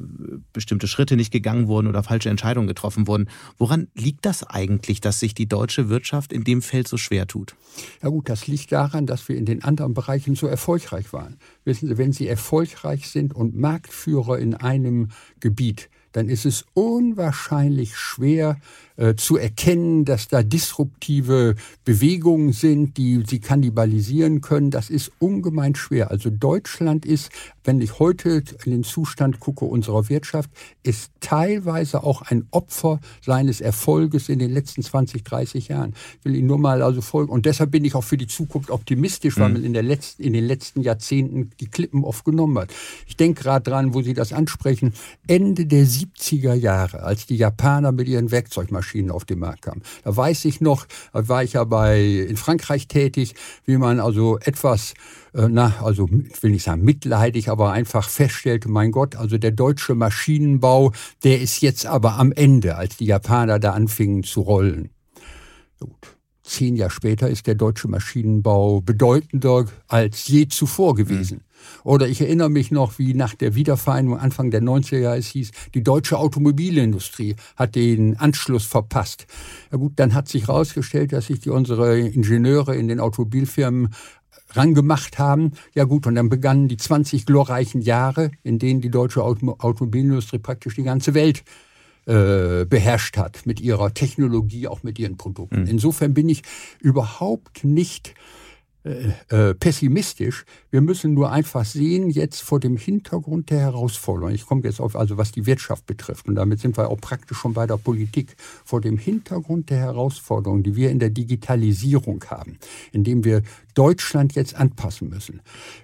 bestimmte Schritte nicht gegangen wurden oder falsche Entscheidungen getroffen wurden. Woran liegt das eigentlich, dass sich die deutsche Wirtschaft in dem Feld so schwer tut? Ja gut, das liegt daran, dass wir in den anderen Bereichen so erfolgreich waren. Wissen Sie, wenn Sie erfolgreich sind und Marktführer in einem Gebiet, dann ist es unwahrscheinlich schwer, äh, zu erkennen, dass da disruptive Bewegungen sind, die sie kannibalisieren können. Das ist ungemein schwer. Also Deutschland ist, wenn ich heute in den Zustand gucke unserer Wirtschaft, ist teilweise auch ein Opfer seines Erfolges in den letzten 20, 30 Jahren. Ich will Ihnen nur mal also folgen. Und deshalb bin ich auch für die Zukunft optimistisch, weil mhm. man in, der letzten, in den letzten Jahrzehnten die Klippen oft genommen hat. Ich denke gerade dran, wo Sie das ansprechen, Ende der 70er Jahre, als die Japaner mit ihren Werkzeugmaschinen Maschinen auf den Markt kamen. Da weiß ich noch, da war ich ja bei, in Frankreich tätig, wie man also etwas äh, na, also will nicht sagen mitleidig, aber einfach feststellte, mein Gott, also der deutsche Maschinenbau, der ist jetzt aber am Ende, als die Japaner da anfingen zu rollen. Gut. Zehn Jahre später ist der deutsche Maschinenbau bedeutender als je zuvor gewesen. Mhm. Oder ich erinnere mich noch, wie nach der Wiedervereinigung Anfang der 90er Jahre es hieß, die deutsche Automobilindustrie hat den Anschluss verpasst. Ja gut, dann hat sich herausgestellt, dass sich die unsere Ingenieure in den Automobilfirmen rangemacht haben. Ja gut, und dann begannen die 20 glorreichen Jahre, in denen die deutsche Auto Automobilindustrie praktisch die ganze Welt äh, beherrscht hat mit ihrer Technologie, auch mit ihren Produkten. Mhm. Insofern bin ich überhaupt nicht äh, äh, pessimistisch. Wir müssen nur einfach sehen, jetzt vor dem Hintergrund der Herausforderung, ich komme jetzt auf, also was die Wirtschaft betrifft, und damit sind wir auch praktisch schon bei der Politik, vor dem Hintergrund der Herausforderungen, die wir in der Digitalisierung haben, indem wir Deutschland jetzt anpassen müssen.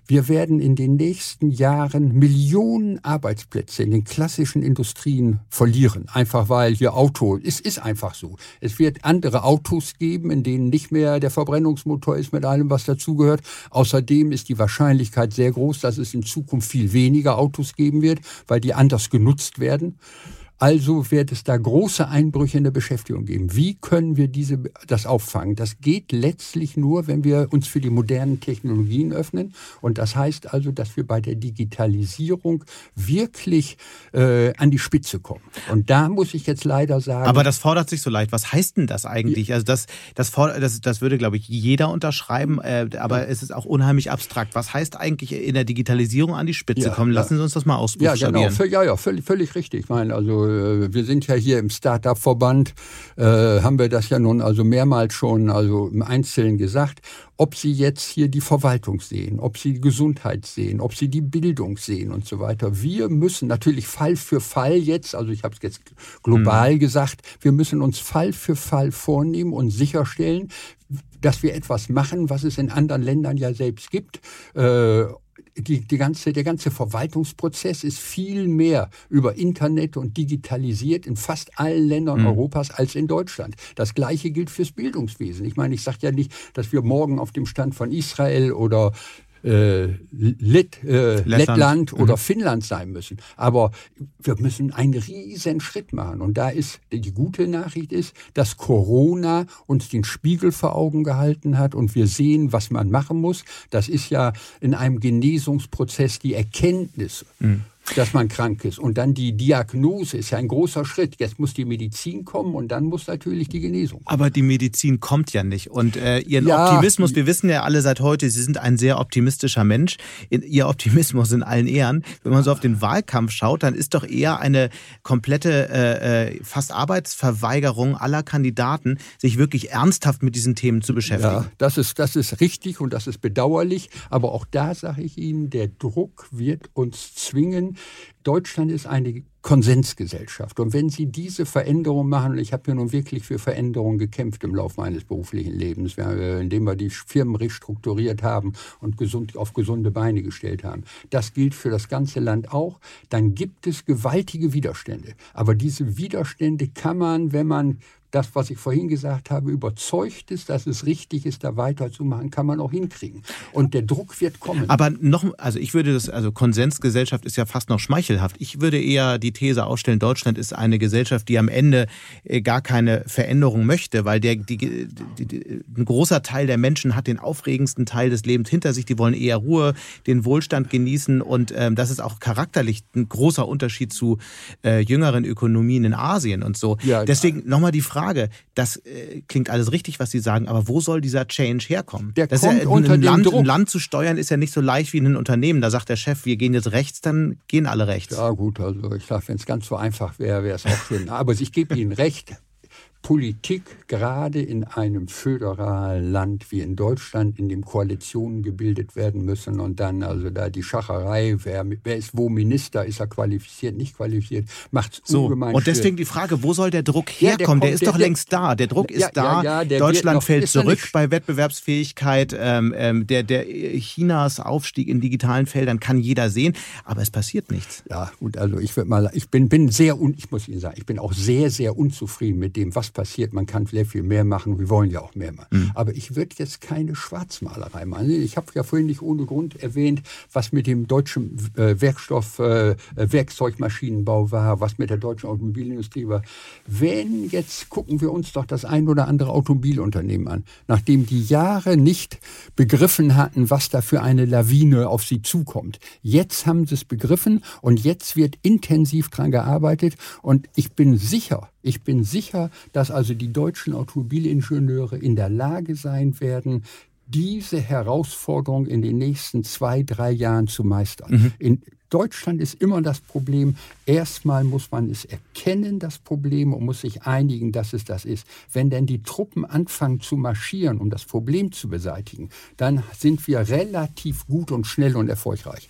Wir werden in den nächsten Jahren Millionen Arbeitsplätze in den klassischen Industrien verlieren. Einfach weil hier Auto, es ist einfach so. Es wird andere Autos geben, in denen nicht mehr der Verbrennungsmotor ist mit allem, was dazugehört. Außerdem ist die Wahrscheinlichkeit sehr groß, dass es in Zukunft viel weniger Autos geben wird, weil die anders genutzt werden. Also wird es da große Einbrüche in der Beschäftigung geben. Wie können wir diese, das auffangen? Das geht letztlich nur, wenn wir uns für die modernen Technologien öffnen. Und das heißt also, dass wir bei der Digitalisierung wirklich äh, an die Spitze kommen. Und da muss ich jetzt leider sagen. Aber das fordert sich so leicht. Was heißt denn das eigentlich? Also das, das, das, das würde, glaube ich, jeder unterschreiben. Äh, aber es ist auch unheimlich abstrakt. Was heißt eigentlich in der Digitalisierung an die Spitze ja, kommen? Lassen Sie uns das mal ausbuchstabieren. Ja, genau. Ja, ja, völlig, völlig richtig. Ich meine, also wir sind ja hier im Startup-Verband, äh, haben wir das ja nun also mehrmals schon also im Einzelnen gesagt, ob Sie jetzt hier die Verwaltung sehen, ob Sie die Gesundheit sehen, ob Sie die Bildung sehen und so weiter. Wir müssen natürlich Fall für Fall jetzt, also ich habe es jetzt global mhm. gesagt, wir müssen uns Fall für Fall vornehmen und sicherstellen, dass wir etwas machen, was es in anderen Ländern ja selbst gibt. Äh, die, die ganze, der ganze Verwaltungsprozess ist viel mehr über Internet und digitalisiert in fast allen Ländern mhm. Europas als in Deutschland. Das Gleiche gilt fürs Bildungswesen. Ich meine, ich sage ja nicht, dass wir morgen auf dem Stand von Israel oder äh, Lit, äh, Lettland oder mhm. Finnland sein müssen. Aber wir müssen einen riesen Schritt machen. Und da ist die gute Nachricht ist, dass Corona uns den Spiegel vor Augen gehalten hat und wir sehen, was man machen muss. Das ist ja in einem Genesungsprozess die Erkenntnis. Mhm dass man krank ist. Und dann die Diagnose ist ja ein großer Schritt. Jetzt muss die Medizin kommen und dann muss natürlich die Genesung. Aber die Medizin kommt ja nicht. Und äh, Ihren ja, Optimismus, wir wissen ja alle seit heute, Sie sind ein sehr optimistischer Mensch. Ihr Optimismus in allen Ehren. Wenn man so auf den Wahlkampf schaut, dann ist doch eher eine komplette äh, äh, fast Arbeitsverweigerung aller Kandidaten, sich wirklich ernsthaft mit diesen Themen zu beschäftigen. Ja, das ist, das ist richtig und das ist bedauerlich. Aber auch da sage ich Ihnen, der Druck wird uns zwingen, Deutschland ist eine Konsensgesellschaft. Und wenn Sie diese Veränderung machen, und ich habe ja nun wirklich für Veränderungen gekämpft im Laufe meines beruflichen Lebens, indem wir die Firmen restrukturiert haben und gesund, auf gesunde Beine gestellt haben. Das gilt für das ganze Land auch. Dann gibt es gewaltige Widerstände. Aber diese Widerstände kann man, wenn man das, was ich vorhin gesagt habe, überzeugt ist, dass es richtig ist, da weiterzumachen, kann man auch hinkriegen. Und der Druck wird kommen. Aber noch, also ich würde das, also Konsensgesellschaft ist ja fast noch schmeichelhaft. Ich würde eher die These aufstellen, Deutschland ist eine Gesellschaft, die am Ende äh, gar keine Veränderung möchte, weil der, die, die, die, ein großer Teil der Menschen hat den aufregendsten Teil des Lebens hinter sich. Die wollen eher Ruhe, den Wohlstand genießen und ähm, das ist auch charakterlich ein großer Unterschied zu äh, jüngeren Ökonomien in Asien und so. Ja, Deswegen nochmal die Frage, das äh, klingt alles richtig, was Sie sagen, aber wo soll dieser Change herkommen? Der das kommt ja, ein, unter Land, Druck. ein Land zu steuern ist ja nicht so leicht wie in ein Unternehmen. Da sagt der Chef, wir gehen jetzt rechts, dann gehen alle rechts. Ja gut, also ich sage, wenn es ganz so einfach wäre, wäre es auch schön. Aber ich gebe Ihnen recht, Politik gerade in einem föderalen Land wie in Deutschland, in dem Koalitionen gebildet werden müssen und dann also da die Schacherei, wer, wer ist wo Minister, ist er qualifiziert, nicht qualifiziert, macht so, ungemein Und deswegen die Frage, wo soll der Druck herkommen? Ja, der, kommt, der, ist doch der, längst da. Der Druck ist da. Ja, ja, Deutschland noch, fällt zurück bei Wettbewerbsfähigkeit. Ähm, ähm, der, der Chinas Aufstieg in digitalen Feldern kann jeder sehen, aber es passiert nichts. Ja, gut, also ich würde mal, ich bin, bin sehr, un, ich muss Ihnen sagen, ich bin auch sehr, sehr unzufrieden mit dem, was passiert. Man kann sehr viel mehr machen. Wir wollen ja auch mehr machen. Mhm. Aber ich würde jetzt keine Schwarzmalerei machen. Ich habe ja vorhin nicht ohne Grund erwähnt, was mit dem deutschen äh, Werkstoff, äh, Werkzeugmaschinenbau war, was mit der deutschen Automobilindustrie war. Wenn jetzt gucken wir uns doch das ein oder andere Automobilunternehmen an, nachdem die Jahre nicht begriffen hatten, was da für eine Lawine auf sie zukommt. Jetzt haben sie es begriffen und jetzt wird intensiv dran gearbeitet und ich bin sicher, ich bin sicher, dass also die deutschen Automobilingenieure in der Lage sein werden, diese Herausforderung in den nächsten zwei, drei Jahren zu meistern. Mhm. In Deutschland ist immer das Problem, erstmal muss man es erkennen, das Problem, und muss sich einigen, dass es das ist. Wenn denn die Truppen anfangen zu marschieren, um das Problem zu beseitigen, dann sind wir relativ gut und schnell und erfolgreich.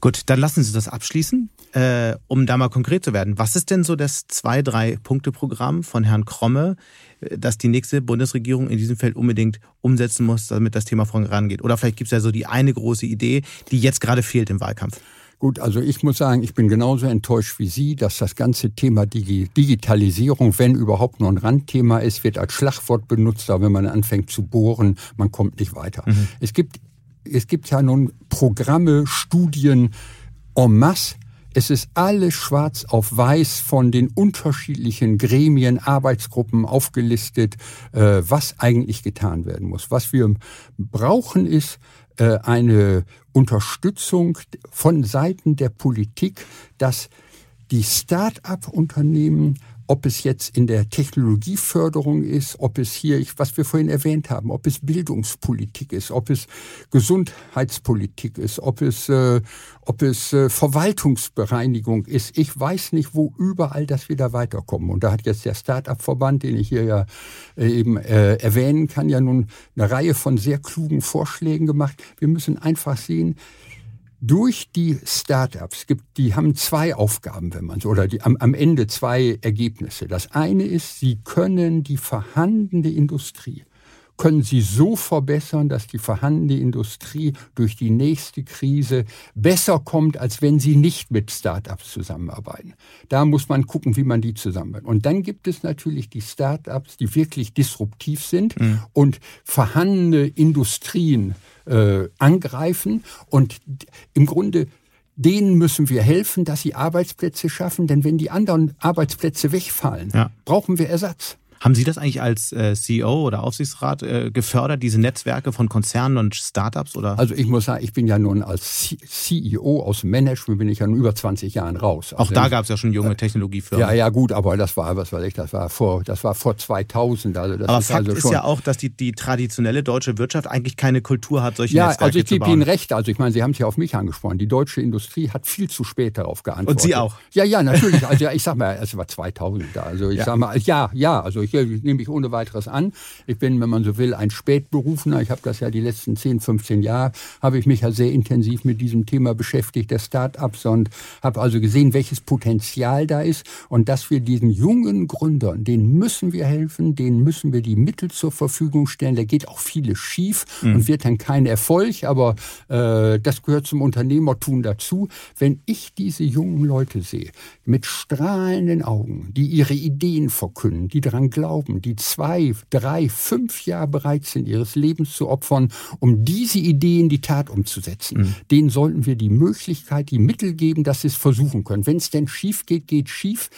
Gut, dann lassen Sie das abschließen, äh, um da mal konkret zu werden. Was ist denn so das Zwei-Drei-Punkte-Programm von Herrn Kromme, äh, das die nächste Bundesregierung in diesem Feld unbedingt umsetzen muss, damit das Thema vorangeht? Oder vielleicht gibt es ja so die eine große Idee, die jetzt gerade fehlt im Wahlkampf. Gut, also ich muss sagen, ich bin genauso enttäuscht wie Sie, dass das ganze Thema Digitalisierung, wenn überhaupt nur ein Randthema ist, wird als Schlagwort benutzt, aber wenn man anfängt zu bohren, man kommt nicht weiter. Mhm. Es gibt es gibt ja nun Programme, Studien en masse. Es ist alles schwarz auf weiß von den unterschiedlichen Gremien, Arbeitsgruppen aufgelistet, äh, was eigentlich getan werden muss. Was wir brauchen ist äh, eine Unterstützung von Seiten der Politik, dass die Start-up-Unternehmen ob es jetzt in der Technologieförderung ist, ob es hier, was wir vorhin erwähnt haben, ob es Bildungspolitik ist, ob es Gesundheitspolitik ist, ob es, äh, ob es äh, Verwaltungsbereinigung ist. Ich weiß nicht, wo überall das wieder weiterkommen. Und da hat jetzt der Start-up-Verband, den ich hier ja äh, eben äh, erwähnen kann, ja nun eine Reihe von sehr klugen Vorschlägen gemacht. Wir müssen einfach sehen, durch die Startups gibt, die haben zwei Aufgaben, wenn man so, oder die, am, am Ende zwei Ergebnisse. Das eine ist, sie können die vorhandene Industrie können sie so verbessern, dass die vorhandene Industrie durch die nächste Krise besser kommt, als wenn sie nicht mit Startups zusammenarbeiten. Da muss man gucken, wie man die zusammenarbeitet. Und dann gibt es natürlich die Startups, die wirklich disruptiv sind mhm. und vorhandene Industrien äh, angreifen und im Grunde denen müssen wir helfen, dass sie Arbeitsplätze schaffen, denn wenn die anderen Arbeitsplätze wegfallen, ja. brauchen wir Ersatz. Haben Sie das eigentlich als äh, CEO oder Aufsichtsrat äh, gefördert, diese Netzwerke von Konzernen und Startups? Oder? Also ich muss sagen, ich bin ja nun als CEO aus Management bin ich ja nun über 20 Jahren raus. Also Auch da gab es ja schon junge Technologiefirmen. Ja, ja, gut, aber das war, was weiß ich, das war vor, das war vor 2000. Also das aber ist Fakt also ist ja auch, dass die, die traditionelle deutsche Wirtschaft eigentlich keine Kultur hat, solche ja, Netzwerke also ich gebe. Ihnen recht. Also ich meine, Sie haben es ja auf mich angesprochen. Die deutsche Industrie hat viel zu spät darauf geantwortet. Und Sie auch? Ja, ja, natürlich. Also ja, ich sag mal, es war 2000 da. Also ich Ja. sag mal, ja, ja. Also ich, ich nehme mich ohne weiteres an. Ich bin, wenn man so will, ein Spätberufener. Ich habe das ja die letzten 10, 15 Jahre, habe ich mich ja sehr intensiv mit diesem Thema beschäftigt, der Start-ups und habe also gesehen, welches Potenzial da ist und dass wir diesen jungen Gründern, denen müssen wir helfen, denen müssen wir die Mittel zur Verfügung stellen. Da geht auch vieles schief und wird dann kein Erfolg, aber äh, das gehört zum Unternehmertum dazu. Wenn ich diese jungen Leute sehe, mit strahlenden Augen, die ihre Ideen verkünden, die daran glauben, die zwei, drei, fünf Jahre bereit sind, ihres Lebens zu opfern, um diese Idee in die Tat umzusetzen, mhm. denen sollten wir die Möglichkeit, die Mittel geben, dass sie es versuchen können. Wenn es denn schief geht, geht schief.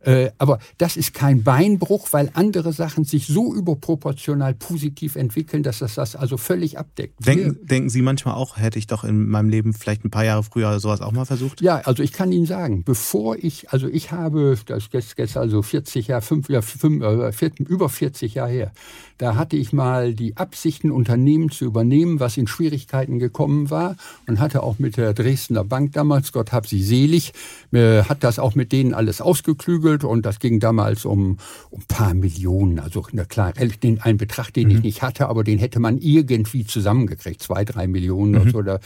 Äh, aber das ist kein Beinbruch, weil andere Sachen sich so überproportional positiv entwickeln, dass das das also völlig abdeckt. Denken, denken Sie manchmal auch, hätte ich doch in meinem Leben vielleicht ein paar Jahre früher sowas auch mal versucht? Ja, also ich kann Ihnen sagen, bevor ich, also ich habe, das ist jetzt also 40 Jahre, fünf, ja, fünf, äh, über 40 Jahre her, da hatte ich mal die Absicht, ein Unternehmen zu übernehmen, was in Schwierigkeiten gekommen war und hatte auch mit der Dresdner Bank damals, Gott hab sie selig, äh, hat das auch mit denen alles ausgeklügelt und das ging damals um, um ein paar Millionen, also na klar, den, ein Betrag, den mhm. ich nicht hatte, aber den hätte man irgendwie zusammengekriegt, zwei, drei Millionen mhm. oder so.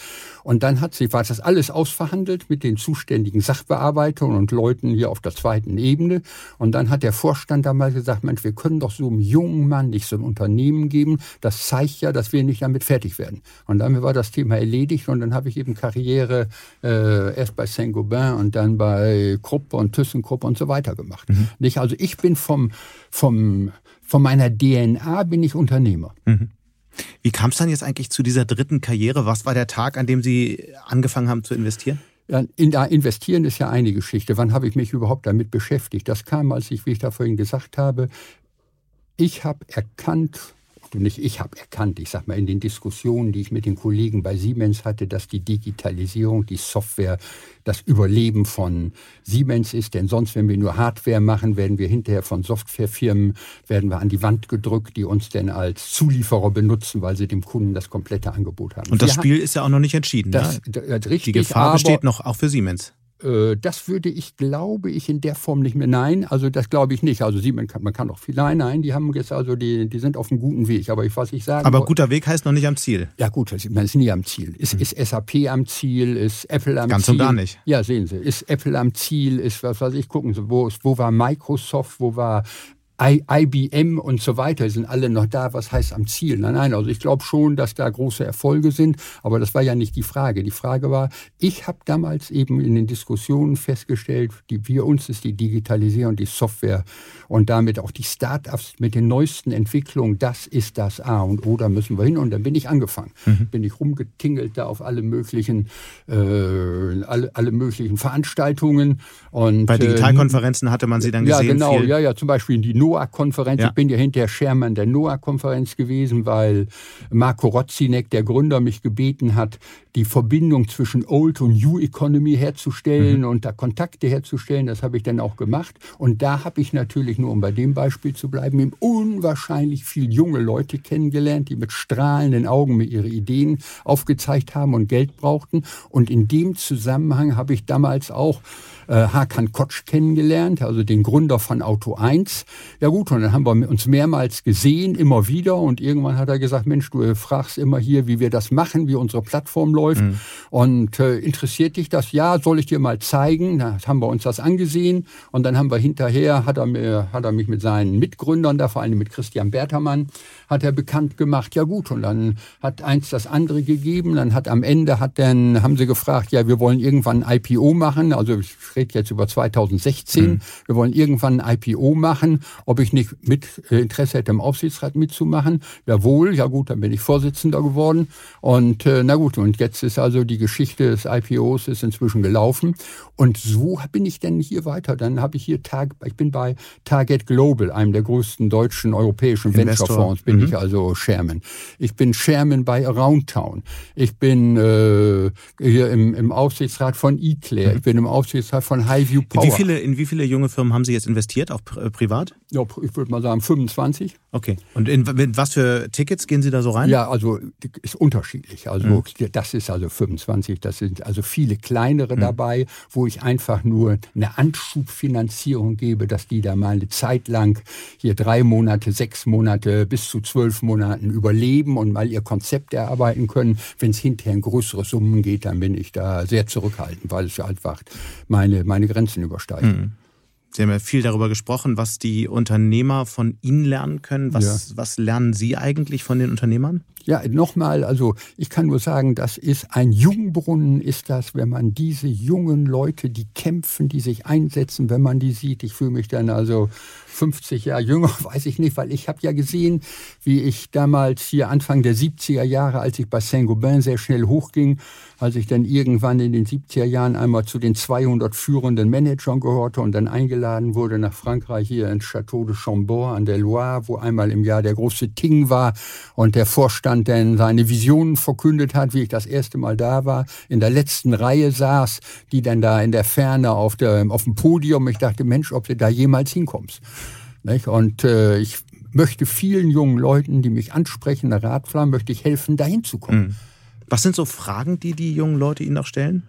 Und dann hat sie, war das alles ausverhandelt mit den zuständigen Sachbearbeitern und Leuten hier auf der zweiten Ebene. Und dann hat der Vorstand damals gesagt, Mensch, wir können doch so einem jungen Mann nicht so Unternehmen geben. Das zeigt ja, dass wir nicht damit fertig werden. Und damit war das Thema erledigt und dann habe ich eben Karriere äh, erst bei Saint-Gobain und dann bei Krupp und ThyssenKrupp und so weiter gemacht. Mhm. Nicht? Also ich bin vom, vom, von meiner DNA bin ich Unternehmer. Mhm. Wie kam es dann jetzt eigentlich zu dieser dritten Karriere? Was war der Tag, an dem Sie angefangen haben zu investieren? In, da investieren ist ja eine Geschichte. Wann habe ich mich überhaupt damit beschäftigt? Das kam, als ich, wie ich da vorhin gesagt habe, ich habe erkannt, und nicht ich habe erkannt, ich sage mal in den Diskussionen, die ich mit den Kollegen bei Siemens hatte, dass die Digitalisierung, die Software das Überleben von Siemens ist. Denn sonst, wenn wir nur Hardware machen, werden wir hinterher von Softwarefirmen, werden wir an die Wand gedrückt, die uns denn als Zulieferer benutzen, weil sie dem Kunden das komplette Angebot haben. Und das wir Spiel ist ja auch noch nicht entschieden. Das, ne? das, richtig, die Gefahr besteht noch auch für Siemens. Äh, das würde ich, glaube ich, in der Form nicht mehr. Nein, also das glaube ich nicht. Also sie, man kann, man kann auch viel. Nein, nein, die haben jetzt also die, die sind auf einem guten Weg. Aber ich was ich sagen. Aber guter Weg heißt noch nicht am Ziel. Ja gut, man ist nie am Ziel. Ist, hm. ist SAP am Ziel? Ist Apple am Ganz Ziel? Ganz und gar nicht. Ja, sehen Sie. Ist Apple am Ziel? Ist was weiß ich? Gucken Sie, wo, wo war Microsoft? Wo war IBM und so weiter sind alle noch da, was heißt am Ziel? Nein, nein, also ich glaube schon, dass da große Erfolge sind, aber das war ja nicht die Frage. Die Frage war, ich habe damals eben in den Diskussionen festgestellt, die, wir uns ist die Digitalisierung, die Software und damit auch die Start-ups mit den neuesten Entwicklungen, das ist das A und O, da müssen wir hin und dann bin ich angefangen. Mhm. Bin ich rumgetingelt da auf alle möglichen, äh, alle, alle möglichen Veranstaltungen. Und, Bei Digitalkonferenzen hatte man sie dann gesehen? Ja, genau, ja, ja, zum Beispiel die NOAA-Konferenz. Ja. Ich bin ja hinterher Chairman der NOAA-Konferenz gewesen, weil Marco Rotzinek, der Gründer, mich gebeten hat, die Verbindung zwischen Old und New Economy herzustellen mhm. und da Kontakte herzustellen. Das habe ich dann auch gemacht. Und da habe ich natürlich, nur um bei dem Beispiel zu bleiben, eben unwahrscheinlich viel junge Leute kennengelernt, die mit strahlenden Augen mir ihre Ideen aufgezeigt haben und Geld brauchten. Und in dem Zusammenhang habe ich damals auch äh, Hakan Kotsch kennengelernt, also den Gründer von Auto 1. Ja gut, und dann haben wir uns mehrmals gesehen, immer wieder. Und irgendwann hat er gesagt, Mensch, du fragst immer hier, wie wir das machen, wie unsere Plattform läuft. Mhm. Und äh, interessiert dich das? Ja, soll ich dir mal zeigen? Da haben wir uns das angesehen. Und dann haben wir hinterher, hat er, mir, hat er mich mit seinen Mitgründern, da vor allem mit Christian Bertermann, hat er bekannt gemacht. Ja gut, und dann hat eins das andere gegeben. Dann hat am Ende, hat dann, haben sie gefragt, ja, wir wollen irgendwann ein IPO machen. Also ich rede jetzt über 2016. Mhm. Wir wollen irgendwann ein IPO machen. Ob ich nicht mit äh, Interesse hätte, im Aufsichtsrat mitzumachen? Jawohl, ja gut, dann bin ich Vorsitzender geworden. Und äh, na gut, und jetzt ist also die Geschichte des IPOs ist inzwischen gelaufen. Und so bin ich denn hier weiter. Dann habe ich hier Tag, ich bin bei Target Global, einem der größten deutschen europäischen Venture-Fonds, bin mhm. ich also Chairman. Ich bin Chairman bei Aroundtown. Ich bin äh, hier im, im Aufsichtsrat von eClair. Mhm. Ich bin im Aufsichtsrat von Highview Power. In wie, viele, in wie viele junge Firmen haben Sie jetzt investiert, auch äh, privat? Ja, ich würde mal sagen 25. Okay. Und in, in, was für Tickets gehen Sie da so rein? Ja, also ist unterschiedlich. Also mhm. das ist also 25. Das sind also viele kleinere mhm. dabei, wo ich einfach nur eine Anschubfinanzierung gebe, dass die da mal eine Zeit lang hier drei Monate, sechs Monate bis zu zwölf Monaten überleben und mal ihr Konzept erarbeiten können. Wenn es hinterher in größere Summen geht, dann bin ich da sehr zurückhaltend, weil es einfach meine, meine Grenzen übersteigt. Mhm. Sie haben ja viel darüber gesprochen, was die Unternehmer von Ihnen lernen können. Was, ja. was lernen Sie eigentlich von den Unternehmern? Ja, nochmal, also ich kann nur sagen, das ist ein Jungbrunnen, ist das, wenn man diese jungen Leute, die kämpfen, die sich einsetzen, wenn man die sieht. Ich fühle mich dann also 50 Jahre jünger, [laughs] weiß ich nicht, weil ich habe ja gesehen, wie ich damals hier Anfang der 70er Jahre, als ich bei Saint-Gobain sehr schnell hochging, als ich dann irgendwann in den 70er Jahren einmal zu den 200 führenden Managern gehörte und dann eingeladen wurde nach Frankreich hier ins Château de Chambord an der Loire, wo einmal im Jahr der große Ting war und der Vorstand dann seine Visionen verkündet hat, wie ich das erste Mal da war, in der letzten Reihe saß, die dann da in der Ferne auf, der, auf dem Podium, ich dachte, Mensch, ob du da jemals hinkommst. Nicht? Und äh, ich möchte vielen jungen Leuten, die mich ansprechen, eine Radflamme, möchte ich helfen, dahin zu kommen. Mhm. Was sind so Fragen, die die jungen Leute Ihnen auch stellen?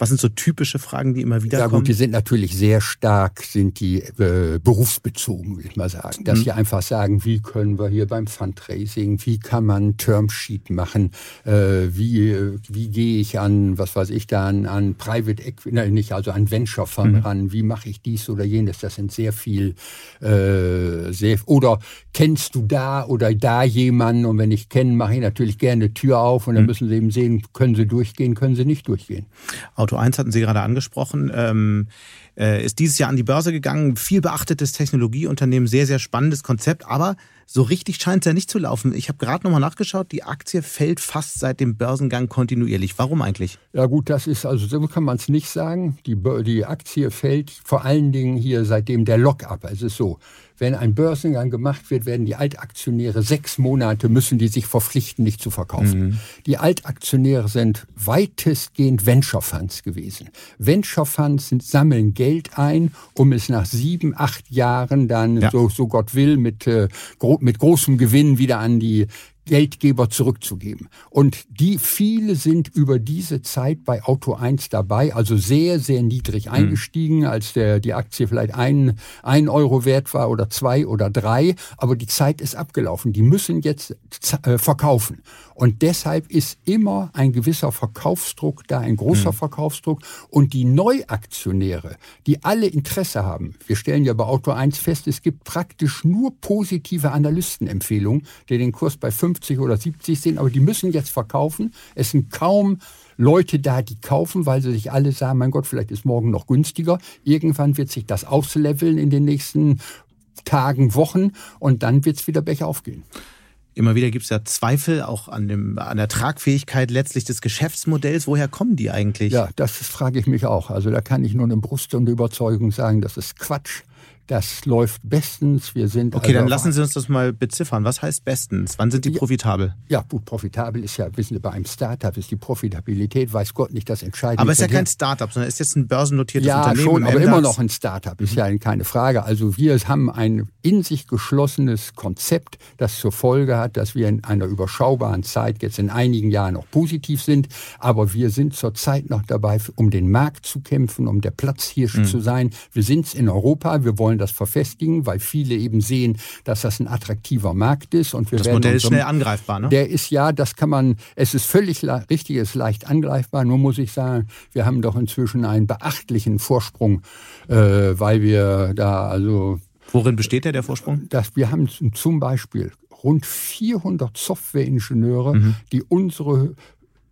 Was sind so typische Fragen, die immer wieder ja, kommen? Ja gut, die sind natürlich sehr stark, sind die äh, berufsbezogen, will ich mal sagen. Dass mhm. sie einfach sagen, wie können wir hier beim Fundraising, wie kann man Termsheet machen, äh, wie, wie gehe ich an, was weiß ich da, an, an Private Equity, nein, nicht, also an Venture Fund mhm. ran, wie mache ich dies oder jenes, das sind sehr viel, äh, sehr, oder kennst du da oder da jemanden und wenn ich kenne, mache ich natürlich gerne Tür auf und dann mhm. müssen sie eben sehen, können sie durchgehen, können sie nicht durchgehen. Auto 1 hatten Sie gerade angesprochen, ähm, äh, ist dieses Jahr an die Börse gegangen. Viel beachtetes Technologieunternehmen, sehr, sehr spannendes Konzept, aber so richtig scheint es ja nicht zu laufen. Ich habe gerade nochmal nachgeschaut, die Aktie fällt fast seit dem Börsengang kontinuierlich. Warum eigentlich? Ja gut, das ist, also so kann man es nicht sagen. Die, die Aktie fällt vor allen Dingen hier seitdem der Lock-up. Ist so, wenn ein Börsengang gemacht wird, werden die Altaktionäre sechs Monate müssen die sich verpflichten, nicht zu verkaufen. Mhm. Die Altaktionäre sind weitestgehend Venture Funds gewesen. Venture Funds sind, sammeln Geld ein, um es nach sieben, acht Jahren dann, ja. so, so Gott will, mit, äh, mit großem Gewinn wieder an die Geldgeber zurückzugeben. Und die viele sind über diese Zeit bei Auto 1 dabei, also sehr, sehr niedrig mhm. eingestiegen, als der, die Aktie vielleicht ein, ein Euro wert war oder zwei oder drei. Aber die Zeit ist abgelaufen. Die müssen jetzt äh, verkaufen. Und deshalb ist immer ein gewisser Verkaufsdruck da, ein großer mhm. Verkaufsdruck. Und die Neuaktionäre, die alle Interesse haben, wir stellen ja bei Auto 1 fest, es gibt praktisch nur positive Analystenempfehlungen, die den Kurs bei 50 oder 70 sehen, aber die müssen jetzt verkaufen. Es sind kaum Leute da, die kaufen, weil sie sich alle sagen, mein Gott, vielleicht ist morgen noch günstiger. Irgendwann wird sich das ausleveln in den nächsten Tagen, Wochen und dann wird es wieder Becher aufgehen. Immer wieder gibt es ja Zweifel auch an, dem, an der Tragfähigkeit letztlich des Geschäftsmodells. Woher kommen die eigentlich? Ja, das frage ich mich auch. Also da kann ich nur eine Brust und Überzeugung sagen, das ist Quatsch. Das läuft bestens. Wir sind okay, also dann lassen Sie uns das mal beziffern. Was heißt bestens? Wann sind die profitabel? Ja, gut, profitabel ist ja, wissen Sie, bei einem Startup ist die Profitabilität, weiß Gott nicht das Entscheidende. Aber es ist ja kein Startup, sondern es ist jetzt ein börsennotiertes ja, Unternehmen. Ja, schon, aber immer noch ein Startup, ist mhm. ja keine Frage. Also wir haben ein in sich geschlossenes Konzept, das zur Folge hat, dass wir in einer überschaubaren Zeit jetzt in einigen Jahren noch positiv sind. Aber wir sind zurzeit noch dabei, um den Markt zu kämpfen, um der Platzhirsch mhm. zu sein. Wir sind es in Europa. Wir wollen das verfestigen, weil viele eben sehen, dass das ein attraktiver Markt ist. Und wir das Modell ist schnell angreifbar, ne? Der ist ja, das kann man, es ist völlig richtig, es ist leicht angreifbar. Nur muss ich sagen, wir haben doch inzwischen einen beachtlichen Vorsprung, äh, weil wir da also. Worin besteht der, der Vorsprung? Dass wir haben zum Beispiel rund 400 Softwareingenieure, mhm. die unsere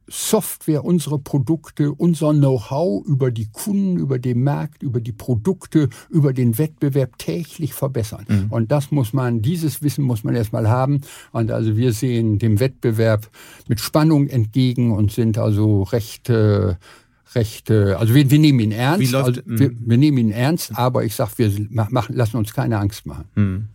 Software, unsere Produkte, unser Know-how über die Kunden, über den Markt, über die Produkte, über den Wettbewerb täglich verbessern. Mhm. Und das muss man, dieses Wissen muss man erstmal haben. Und also wir sehen dem Wettbewerb mit Spannung entgegen und sind also recht, äh, recht, also wir, wir nehmen ihn ernst. Also wir, wir, nehmen ihn ernst, aber ich sag, wir machen, lassen uns keine Angst machen.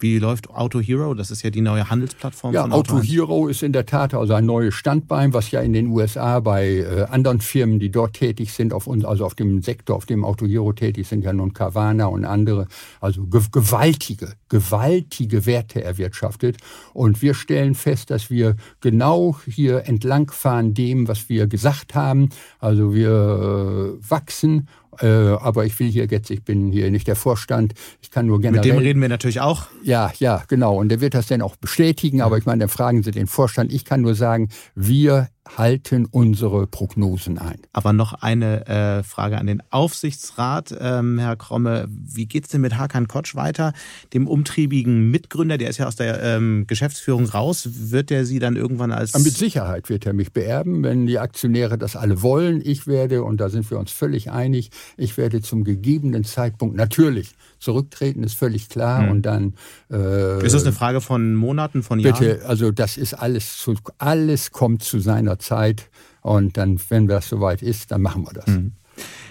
Wie läuft Auto Hero? Das ist ja die neue Handelsplattform. Ja, Auto, Auto Hero ist in der Tat also ein neues Standbein, was ja in den USA bei äh, anderen Firmen, die dort tätig sind, auf uns, also auf dem Sektor, auf dem Auto Hero tätig sind, ja nun Carvana und andere, also ge gewaltige, gewaltige Werte erwirtschaftet. Und wir stellen fest, dass wir genau hier entlangfahren dem, was wir gesagt haben. Also wir äh, wachsen äh, aber ich will hier jetzt, ich bin hier nicht der Vorstand, ich kann nur generell... Mit dem reden wir natürlich auch. Ja, ja, genau. Und der wird das dann auch bestätigen, aber ich meine, dann fragen Sie den Vorstand. Ich kann nur sagen, wir halten unsere Prognosen ein. Aber noch eine äh, Frage an den Aufsichtsrat, ähm, Herr Kromme. Wie geht es denn mit Hakan Kotsch weiter, dem umtriebigen Mitgründer? Der ist ja aus der ähm, Geschäftsführung raus. Wird der Sie dann irgendwann als... Mit Sicherheit wird er mich beerben, wenn die Aktionäre das alle wollen. Ich werde, und da sind wir uns völlig einig, ich werde zum gegebenen Zeitpunkt natürlich zurücktreten, ist völlig klar. Hm. Und dann. Äh, ist das eine Frage von Monaten, von Jahren? Bitte, also das ist alles, zu, alles kommt zu seiner Zeit. Und dann, wenn das soweit ist, dann machen wir das. Hm.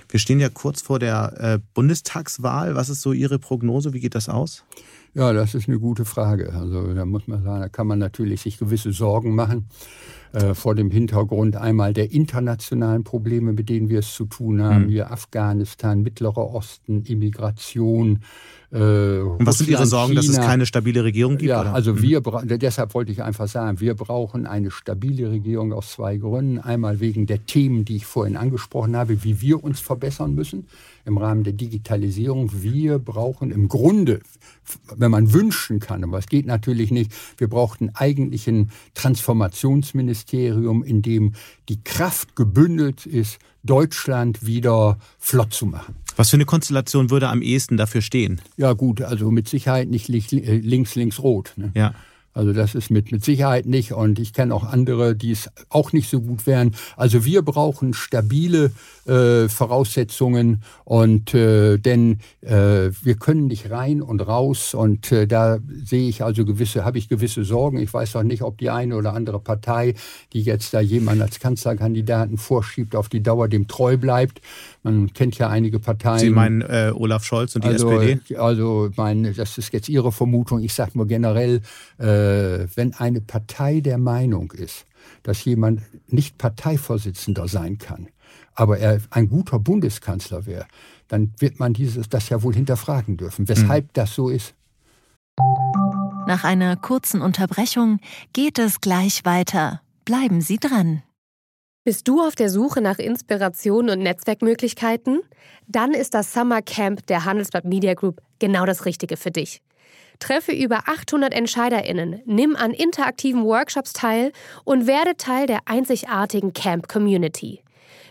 Wir stehen ja kurz vor der äh, Bundestagswahl. Was ist so Ihre Prognose? Wie geht das aus? Ja, das ist eine gute Frage. Also da muss man sagen, da kann man natürlich sich gewisse Sorgen machen. Äh, vor dem Hintergrund einmal der internationalen Probleme, mit denen wir es zu tun haben, mhm. hier Afghanistan, Mittlerer Osten, Immigration. Äh, Und was sind Ihre Sorgen, China. dass es keine stabile Regierung gibt? Ja, oder? also mhm. wir deshalb wollte ich einfach sagen, wir brauchen eine stabile Regierung aus zwei Gründen. Einmal wegen der Themen, die ich vorhin angesprochen habe, wie wir uns verbessern müssen im Rahmen der Digitalisierung. Wir brauchen im Grunde, wenn man wünschen kann, aber es geht natürlich nicht, wir brauchten eigentlich ein Transformationsministerium, in dem die Kraft gebündelt ist, Deutschland wieder flott zu machen. Was für eine Konstellation würde am ehesten dafür stehen? Ja gut, also mit Sicherheit nicht links, links, rot. Ne? Ja. Also das ist mit, mit Sicherheit nicht. Und ich kenne auch andere, die es auch nicht so gut wären. Also wir brauchen stabile äh, Voraussetzungen und äh, denn äh, wir können nicht rein und raus und äh, da sehe ich also gewisse, habe ich gewisse Sorgen. Ich weiß auch nicht, ob die eine oder andere Partei, die jetzt da jemand als Kanzlerkandidaten vorschiebt, auf die Dauer dem treu bleibt. Man kennt ja einige Parteien. Sie meinen äh, Olaf Scholz und die also, SPD? Also mein, das ist jetzt Ihre Vermutung. Ich sage nur generell, äh, wenn eine Partei der Meinung ist, dass jemand nicht Parteivorsitzender sein kann, aber er ein guter Bundeskanzler wäre, dann wird man dieses, das ja wohl hinterfragen dürfen, weshalb mhm. das so ist. Nach einer kurzen Unterbrechung geht es gleich weiter. Bleiben Sie dran. Bist du auf der Suche nach Inspiration und Netzwerkmöglichkeiten? Dann ist das Summer Camp der Handelsblatt Media Group genau das Richtige für dich. Treffe über 800 EntscheiderInnen, nimm an interaktiven Workshops teil und werde Teil der einzigartigen Camp Community.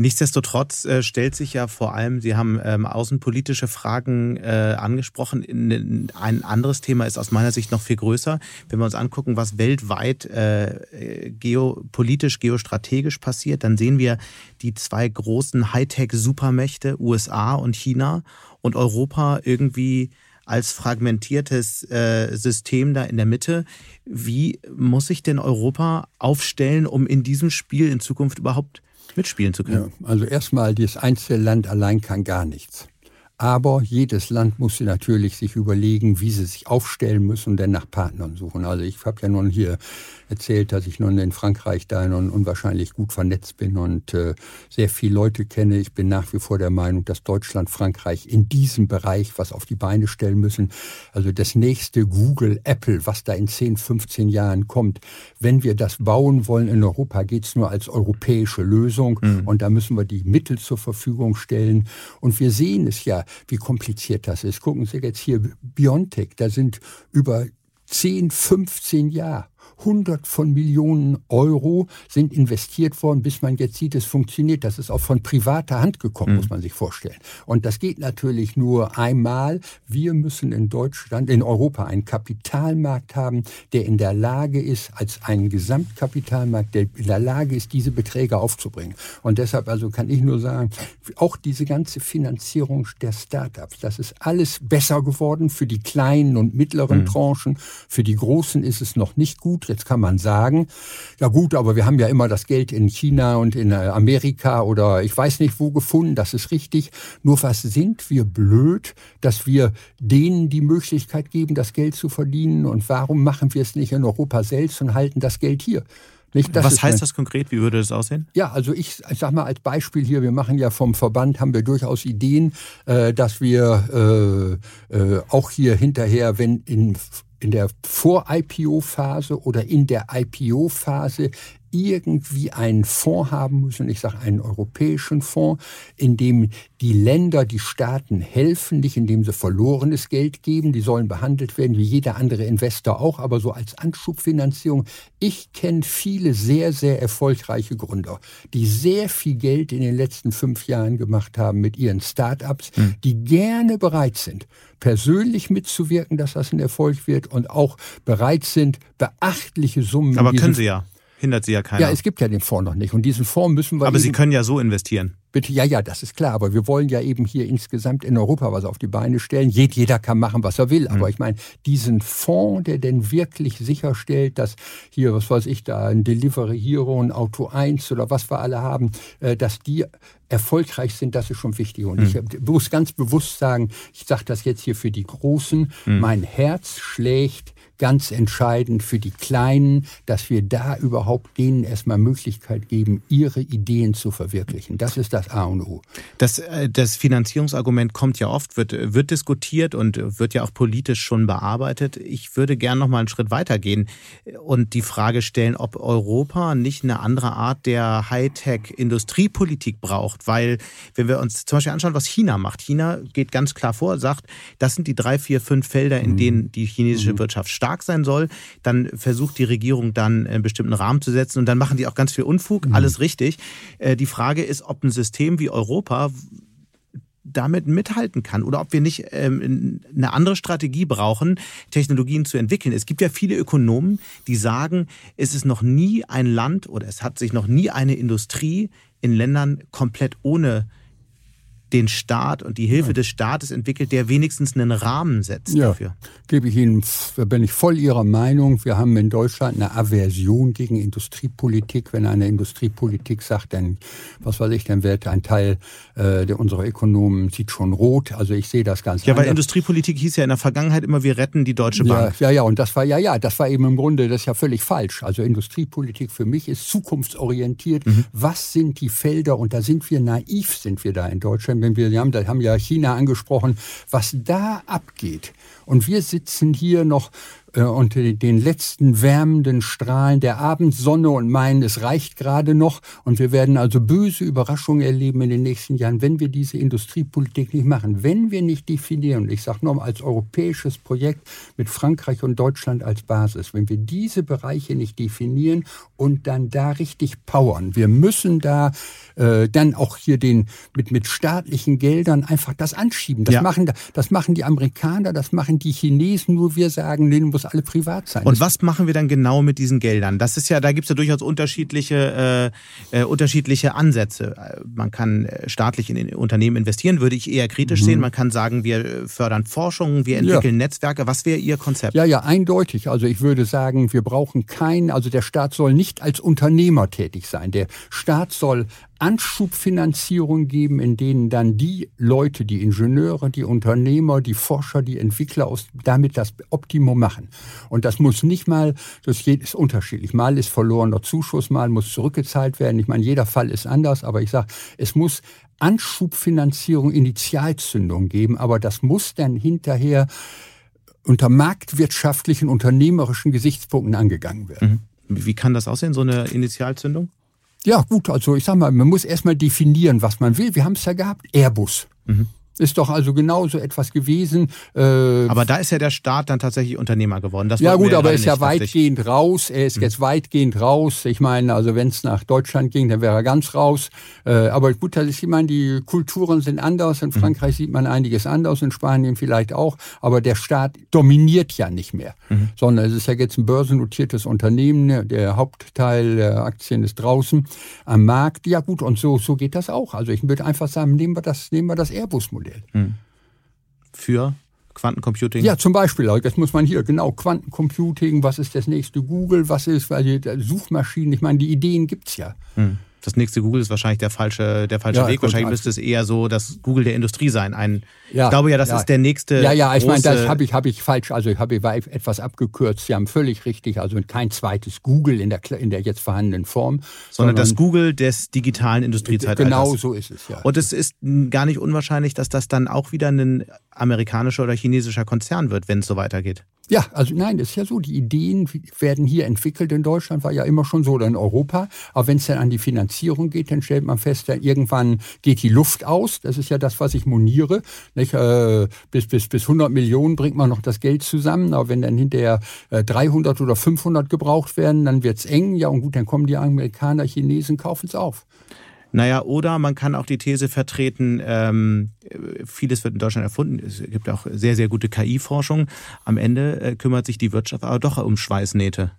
Nichtsdestotrotz äh, stellt sich ja vor allem, Sie haben ähm, außenpolitische Fragen äh, angesprochen. In, ein anderes Thema ist aus meiner Sicht noch viel größer. Wenn wir uns angucken, was weltweit äh, geopolitisch, geostrategisch passiert, dann sehen wir die zwei großen Hightech-Supermächte, USA und China und Europa irgendwie als fragmentiertes äh, System da in der Mitte. Wie muss sich denn Europa aufstellen, um in diesem Spiel in Zukunft überhaupt mitspielen zu können? Ja, also erstmal, das Einzelland allein kann gar nichts. Aber jedes Land muss natürlich sich überlegen, wie sie sich aufstellen müssen und dann nach Partnern suchen. Also ich habe ja nun hier erzählt, dass ich nun in Frankreich da nun unwahrscheinlich gut vernetzt bin und äh, sehr viele Leute kenne. Ich bin nach wie vor der Meinung, dass Deutschland, Frankreich in diesem Bereich was auf die Beine stellen müssen. Also das nächste Google, Apple, was da in 10, 15 Jahren kommt. Wenn wir das bauen wollen in Europa, geht's nur als europäische Lösung mhm. und da müssen wir die Mittel zur Verfügung stellen. Und wir sehen es ja, wie kompliziert das ist. Gucken Sie jetzt hier Biontech, da sind über 10, 15 Jahre hundert von Millionen Euro sind investiert worden, bis man jetzt sieht, es funktioniert. Das ist auch von privater Hand gekommen, mhm. muss man sich vorstellen. Und das geht natürlich nur einmal. Wir müssen in Deutschland, in Europa einen Kapitalmarkt haben, der in der Lage ist, als einen Gesamtkapitalmarkt, der in der Lage ist, diese Beträge aufzubringen. Und deshalb also kann ich nur sagen, auch diese ganze Finanzierung der Startups, das ist alles besser geworden für die kleinen und mittleren mhm. Tranchen. Für die großen ist es noch nicht gut. Jetzt kann man sagen, ja gut, aber wir haben ja immer das Geld in China und in äh, Amerika oder ich weiß nicht wo gefunden, das ist richtig. Nur was sind wir blöd, dass wir denen die Möglichkeit geben, das Geld zu verdienen und warum machen wir es nicht in Europa selbst und halten das Geld hier? Nicht, Was heißt das konkret? Wie würde das aussehen? Ja, also ich, ich sag mal als Beispiel hier, wir machen ja vom Verband, haben wir durchaus Ideen, äh, dass wir äh, äh, auch hier hinterher, wenn in in der Vor-IPO-Phase oder in der IPO-Phase irgendwie einen Fonds haben müssen, ich sage einen europäischen Fonds, in dem die Länder, die Staaten helfen, nicht indem sie verlorenes Geld geben, die sollen behandelt werden wie jeder andere Investor auch, aber so als Anschubfinanzierung. Ich kenne viele sehr, sehr erfolgreiche Gründer, die sehr viel Geld in den letzten fünf Jahren gemacht haben mit ihren Start-ups, hm. die gerne bereit sind, persönlich mitzuwirken, dass das ein Erfolg wird und auch bereit sind, beachtliche Summen. Aber können Sie ja. Hindert Sie ja keiner. Ja, es gibt ja den Fonds noch nicht. Und diesen Fonds müssen wir. Aber Sie können ja so investieren. Bitte, ja, ja, das ist klar. Aber wir wollen ja eben hier insgesamt in Europa was auf die Beine stellen. Jeder kann machen, was er will. Mhm. Aber ich meine, diesen Fonds, der denn wirklich sicherstellt, dass hier, was weiß ich, da ein Delivery Hero, ein Auto 1 oder was wir alle haben, äh, dass die erfolgreich sind, das ist schon wichtig. Und mhm. ich muss ganz bewusst sagen, ich sage das jetzt hier für die Großen, mhm. mein Herz schlägt ganz entscheidend für die Kleinen, dass wir da überhaupt denen erstmal Möglichkeit geben, ihre Ideen zu verwirklichen. Das ist das A und O. Das, äh, das Finanzierungsargument kommt ja oft, wird, wird diskutiert und wird ja auch politisch schon bearbeitet. Ich würde gern noch mal einen Schritt weitergehen und die Frage stellen, ob Europa nicht eine andere Art der Hightech-Industriepolitik braucht. Weil, wenn wir uns zum Beispiel anschauen, was China macht. China geht ganz klar vor, sagt, das sind die drei, vier, fünf Felder, in mhm. denen die chinesische mhm. Wirtschaft stark stark sein soll, dann versucht die Regierung dann einen bestimmten Rahmen zu setzen und dann machen die auch ganz viel Unfug, mhm. alles richtig. Äh, die Frage ist, ob ein System wie Europa damit mithalten kann oder ob wir nicht ähm, eine andere Strategie brauchen, Technologien zu entwickeln. Es gibt ja viele Ökonomen, die sagen, es ist noch nie ein Land oder es hat sich noch nie eine Industrie in Ländern komplett ohne den Staat und die Hilfe ja. des Staates entwickelt, der wenigstens einen Rahmen setzt ja, dafür. Gebe ich Ihnen, bin ich voll Ihrer Meinung. Wir haben in Deutschland eine Aversion gegen Industriepolitik. Wenn eine Industriepolitik sagt, dann, was weiß ich, dann wird ein Teil äh, der unserer Ökonomen sieht schon rot. Also ich sehe das ganz Ja, anders. weil Industriepolitik hieß ja in der Vergangenheit immer, wir retten die Deutsche Bank. Ja, ja, ja, und das war, ja, ja, das war eben im Grunde, das ist ja völlig falsch. Also Industriepolitik für mich ist zukunftsorientiert. Mhm. Was sind die Felder? Und da sind wir naiv, sind wir da in Deutschland wenn wir haben, da haben ja China angesprochen, was da abgeht. Und wir sitzen hier noch äh, unter den letzten wärmenden Strahlen der Abendsonne und meinen, es reicht gerade noch. Und wir werden also böse Überraschungen erleben in den nächsten Jahren, wenn wir diese Industriepolitik nicht machen. Wenn wir nicht definieren, ich sage nochmal als europäisches Projekt mit Frankreich und Deutschland als Basis, wenn wir diese Bereiche nicht definieren und dann da richtig powern, wir müssen da äh, dann auch hier den mit, mit staatlichen Geldern einfach das anschieben. Das, ja. machen, das machen die Amerikaner, das machen die Chinesen, nur wir sagen, denen muss alle privat sein. Und was machen wir dann genau mit diesen Geldern? Das ist ja, da gibt es ja durchaus unterschiedliche, äh, äh, unterschiedliche Ansätze. Man kann äh, staatlich in Unternehmen investieren, würde ich eher kritisch mhm. sehen. Man kann sagen, wir fördern Forschung, wir entwickeln ja. Netzwerke. Was wäre Ihr Konzept? Ja, ja, eindeutig. Also ich würde sagen, wir brauchen keinen, also der Staat soll nicht als Unternehmer tätig sein. Der Staat soll Anschubfinanzierung geben, in denen dann die Leute, die Ingenieure, die Unternehmer, die Forscher, die Entwickler aus, damit das Optimum machen. Und das muss nicht mal, das ist unterschiedlich. Mal ist verlorener Zuschuss, mal muss zurückgezahlt werden. Ich meine, jeder Fall ist anders, aber ich sage, es muss Anschubfinanzierung, Initialzündung geben, aber das muss dann hinterher unter marktwirtschaftlichen, unternehmerischen Gesichtspunkten angegangen werden. Mhm. Wie kann das aussehen, so eine Initialzündung? Ja, gut, also ich sag mal, man muss erstmal definieren, was man will. Wir haben es ja gehabt, Airbus. Mhm. Ist doch also genauso etwas gewesen. Äh, aber da ist ja der Staat dann tatsächlich Unternehmer geworden. Das ja gut, aber er ist ja weitgehend raus. Er ist mhm. jetzt weitgehend raus. Ich meine, also wenn es nach Deutschland ging, dann wäre er ganz raus. Äh, aber gut, das ist, ich meine, die Kulturen sind anders. In mhm. Frankreich mhm. sieht man einiges anders, in Spanien vielleicht auch. Aber der Staat dominiert ja nicht mehr, mhm. sondern es ist ja jetzt ein börsennotiertes Unternehmen. Ne? Der Hauptteil der Aktien ist draußen am Markt. Ja gut, und so, so geht das auch. Also ich würde einfach sagen, nehmen wir das, nehmen wir das Airbus-Modell. Modell. Hm. Für Quantencomputing? Ja, zum Beispiel. Das muss man hier, genau, Quantencomputing, was ist das nächste Google, was ist, weil die Suchmaschinen, ich meine, die Ideen gibt es ja. Hm das nächste Google ist wahrscheinlich der falsche, der falsche ja, Weg. Wahrscheinlich müsste es eher so das Google der Industrie sein. Ein, ja, ich glaube ja, das ja. ist der nächste. Ja, ja, ich meine, das habe ich, hab ich falsch, also ich habe etwas abgekürzt. Sie haben völlig richtig, also kein zweites Google in der, in der jetzt vorhandenen Form. Sondern, sondern das Google des digitalen Industriezeitalters. Genau so ist es, ja. Und es ist gar nicht unwahrscheinlich, dass das dann auch wieder ein amerikanischer oder chinesischer Konzern wird, wenn es so weitergeht. Ja, also nein, das ist ja so. Die Ideen werden hier entwickelt in Deutschland, war ja immer schon so oder in Europa. Aber wenn es dann an die Finanzierung geht, dann stellt man fest, dann irgendwann geht die Luft aus. Das ist ja das, was ich moniere. Nicht? Äh, bis, bis, bis 100 Millionen bringt man noch das Geld zusammen. Aber wenn dann hinterher äh, 300 oder 500 gebraucht werden, dann wird's eng. Ja, und gut, dann kommen die Amerikaner, Chinesen, kaufen es auf. Naja, oder man kann auch die These vertreten, ähm, vieles wird in Deutschland erfunden. Es gibt auch sehr, sehr gute KI-Forschung. Am Ende äh, kümmert sich die Wirtschaft aber doch um Schweißnähte.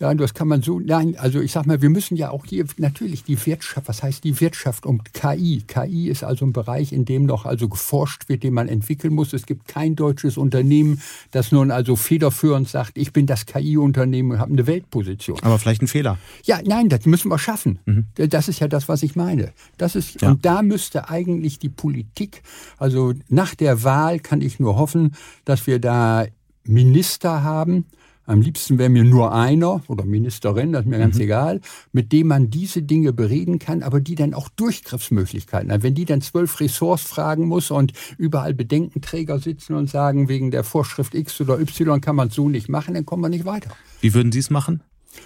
Ja, das kann man so, nein, also ich sag mal, wir müssen ja auch hier natürlich die Wirtschaft, was heißt die Wirtschaft und KI? KI ist also ein Bereich, in dem noch also geforscht wird, den man entwickeln muss. Es gibt kein deutsches Unternehmen, das nun also federführend sagt, ich bin das KI-Unternehmen und habe eine Weltposition. Aber vielleicht ein Fehler. Ja, nein, das müssen wir schaffen. Mhm. Das ist ja das, was ich meine. Das ist, ja. und da müsste eigentlich die Politik, also nach der Wahl kann ich nur hoffen, dass wir da Minister haben, am liebsten wäre mir nur einer oder Ministerin, das ist mir ganz mhm. egal, mit dem man diese Dinge bereden kann, aber die dann auch Durchgriffsmöglichkeiten hat. Wenn die dann zwölf Ressorts fragen muss und überall Bedenkenträger sitzen und sagen, wegen der Vorschrift X oder Y kann man es so nicht machen, dann kommen wir nicht weiter. Wie würden Sie es machen?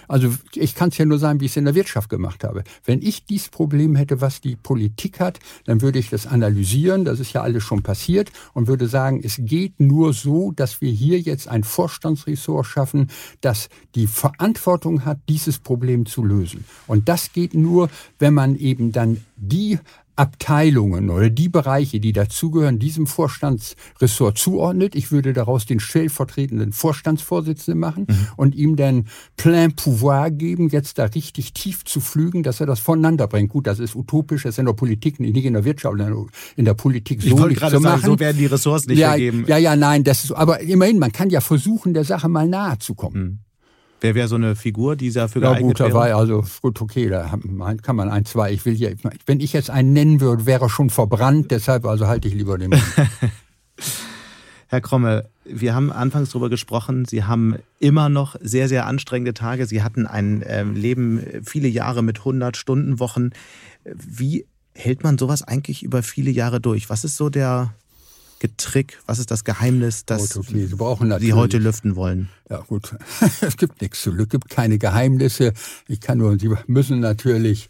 Also ich kann es ja nur sagen, wie ich es in der Wirtschaft gemacht habe. Wenn ich dieses Problem hätte, was die Politik hat, dann würde ich das analysieren, das ist ja alles schon passiert, und würde sagen, es geht nur so, dass wir hier jetzt ein Vorstandsressort schaffen, das die Verantwortung hat, dieses Problem zu lösen. Und das geht nur, wenn man eben dann die Abteilungen oder die Bereiche, die dazugehören, diesem Vorstandsressort zuordnet. Ich würde daraus den stellvertretenden Vorstandsvorsitzenden machen mhm. und ihm dann plein pouvoir geben, jetzt da richtig tief zu flügen, dass er das voneinander bringt. Gut, das ist utopisch, das ist in der Politik, nicht in der Wirtschaft, in der Politik so ich nicht zu machen. Sagen, so werden die Ressorts nicht ja, vergeben. Ja, ja, nein, das ist, aber immerhin, man kann ja versuchen, der Sache mal nahe zu kommen. Mhm. Wer wäre so eine Figur, die dafür ja, geeignet gut, wäre? War also gut, okay, da kann man ein, zwei. Ich will hier, wenn ich jetzt einen nennen würde, wäre er schon verbrannt. Deshalb also halte ich lieber den Mund. [laughs] Herr Kromme, wir haben anfangs darüber gesprochen, Sie haben immer noch sehr, sehr anstrengende Tage. Sie hatten ein ähm, Leben viele Jahre mit 100-Stunden-Wochen. Wie hält man sowas eigentlich über viele Jahre durch? Was ist so der, Trick? Was ist das Geheimnis, das Sie heute lüften wollen? Ja gut, [laughs] es gibt nichts zu Es gibt keine Geheimnisse. Ich kann nur, Sie müssen natürlich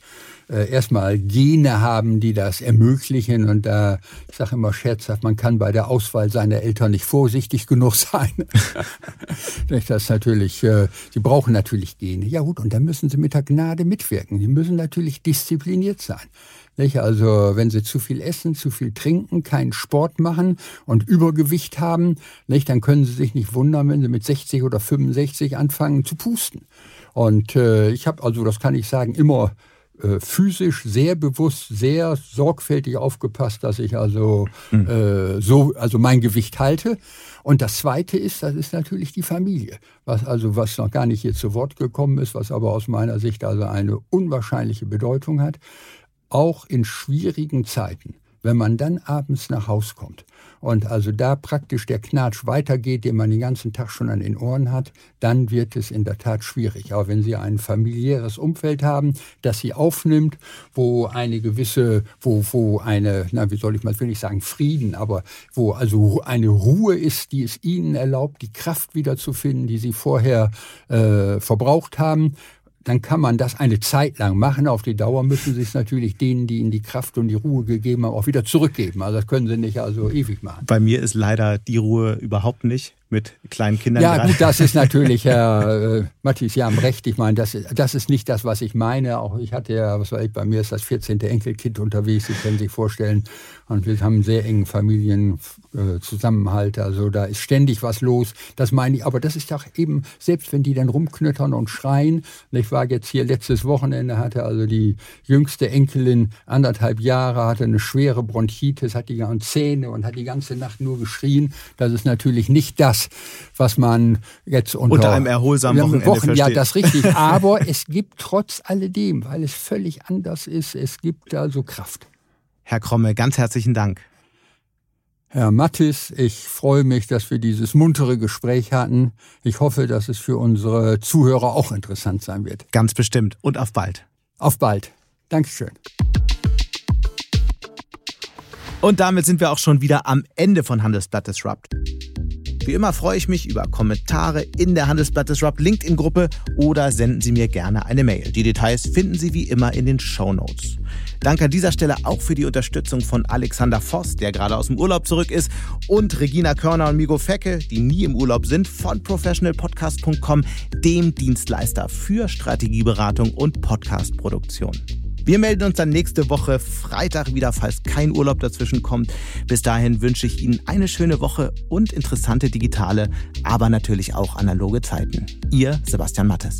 äh, erstmal Gene haben, die das ermöglichen. Und da, ich sage immer scherzhaft, man kann bei der Auswahl seiner Eltern nicht vorsichtig genug [laughs] sein. das natürlich, äh, sie brauchen natürlich Gene. Ja gut, und dann müssen sie mit der Gnade mitwirken. Sie müssen natürlich diszipliniert sein. Nicht? Also wenn sie zu viel essen, zu viel trinken, keinen Sport machen und Übergewicht haben, nicht? dann können sie sich nicht wundern, wenn sie mit 60 oder 65 anfangen zu pusten. Und äh, ich habe also, das kann ich sagen, immer äh, physisch sehr bewusst, sehr sorgfältig aufgepasst, dass ich also mhm. äh, so, also mein Gewicht halte. Und das Zweite ist, das ist natürlich die Familie, was also was noch gar nicht hier zu Wort gekommen ist, was aber aus meiner Sicht also eine unwahrscheinliche Bedeutung hat auch in schwierigen Zeiten, wenn man dann abends nach Haus kommt und also da praktisch der Knatsch weitergeht, den man den ganzen Tag schon an den Ohren hat, dann wird es in der Tat schwierig. Aber wenn Sie ein familiäres Umfeld haben, das Sie aufnimmt, wo eine gewisse, wo, wo eine, na, wie soll ich mal, will ich sagen Frieden, aber wo also eine Ruhe ist, die es Ihnen erlaubt, die Kraft wiederzufinden, die Sie vorher äh, verbraucht haben, dann kann man das eine Zeit lang machen. Auf die Dauer müssen Sie es natürlich denen, die Ihnen die Kraft und die Ruhe gegeben haben, auch wieder zurückgeben. Also das können Sie nicht also ewig machen. Bei mir ist leider die Ruhe überhaupt nicht mit kleinen Kindern. Ja, gut, das ist natürlich, [laughs] Herr äh, Matthias, Sie haben recht. Ich meine, das, das ist nicht das, was ich meine. Auch ich hatte ja, was weiß ich, bei mir ist das 14. Enkelkind unterwegs. Sie können sich vorstellen. Und wir haben einen sehr engen Familienzusammenhalt. Äh, also da ist ständig was los. Das meine ich. Aber das ist doch eben, selbst wenn die dann rumknöttern und schreien. Ich war jetzt hier letztes Wochenende, hatte also die jüngste Enkelin anderthalb Jahre, hatte eine schwere Bronchitis, hat die ganzen Zähne und hat die ganze Nacht nur geschrien. Das ist natürlich nicht das, was man jetzt unter, unter einem erholsamen Wochenende Wochen, versteht. Ja, das richtig. [laughs] Aber es gibt trotz alledem, weil es völlig anders ist, es gibt also Kraft. Herr Kromme, ganz herzlichen Dank. Herr Mattis, ich freue mich, dass wir dieses muntere Gespräch hatten. Ich hoffe, dass es für unsere Zuhörer auch interessant sein wird. Ganz bestimmt. Und auf bald. Auf bald. Dankeschön. Und damit sind wir auch schon wieder am Ende von Handelsblatt Disrupt. Wie immer freue ich mich über Kommentare in der Handelsblatt Disrupt LinkedIn-Gruppe oder senden Sie mir gerne eine Mail. Die Details finden Sie wie immer in den Show Notes. Danke an dieser Stelle auch für die Unterstützung von Alexander Voss, der gerade aus dem Urlaub zurück ist, und Regina Körner und Migo Fecke, die nie im Urlaub sind, von professionalpodcast.com, dem Dienstleister für Strategieberatung und Podcastproduktion. Wir melden uns dann nächste Woche Freitag wieder, falls kein Urlaub dazwischen kommt. Bis dahin wünsche ich Ihnen eine schöne Woche und interessante digitale, aber natürlich auch analoge Zeiten. Ihr Sebastian Mattes.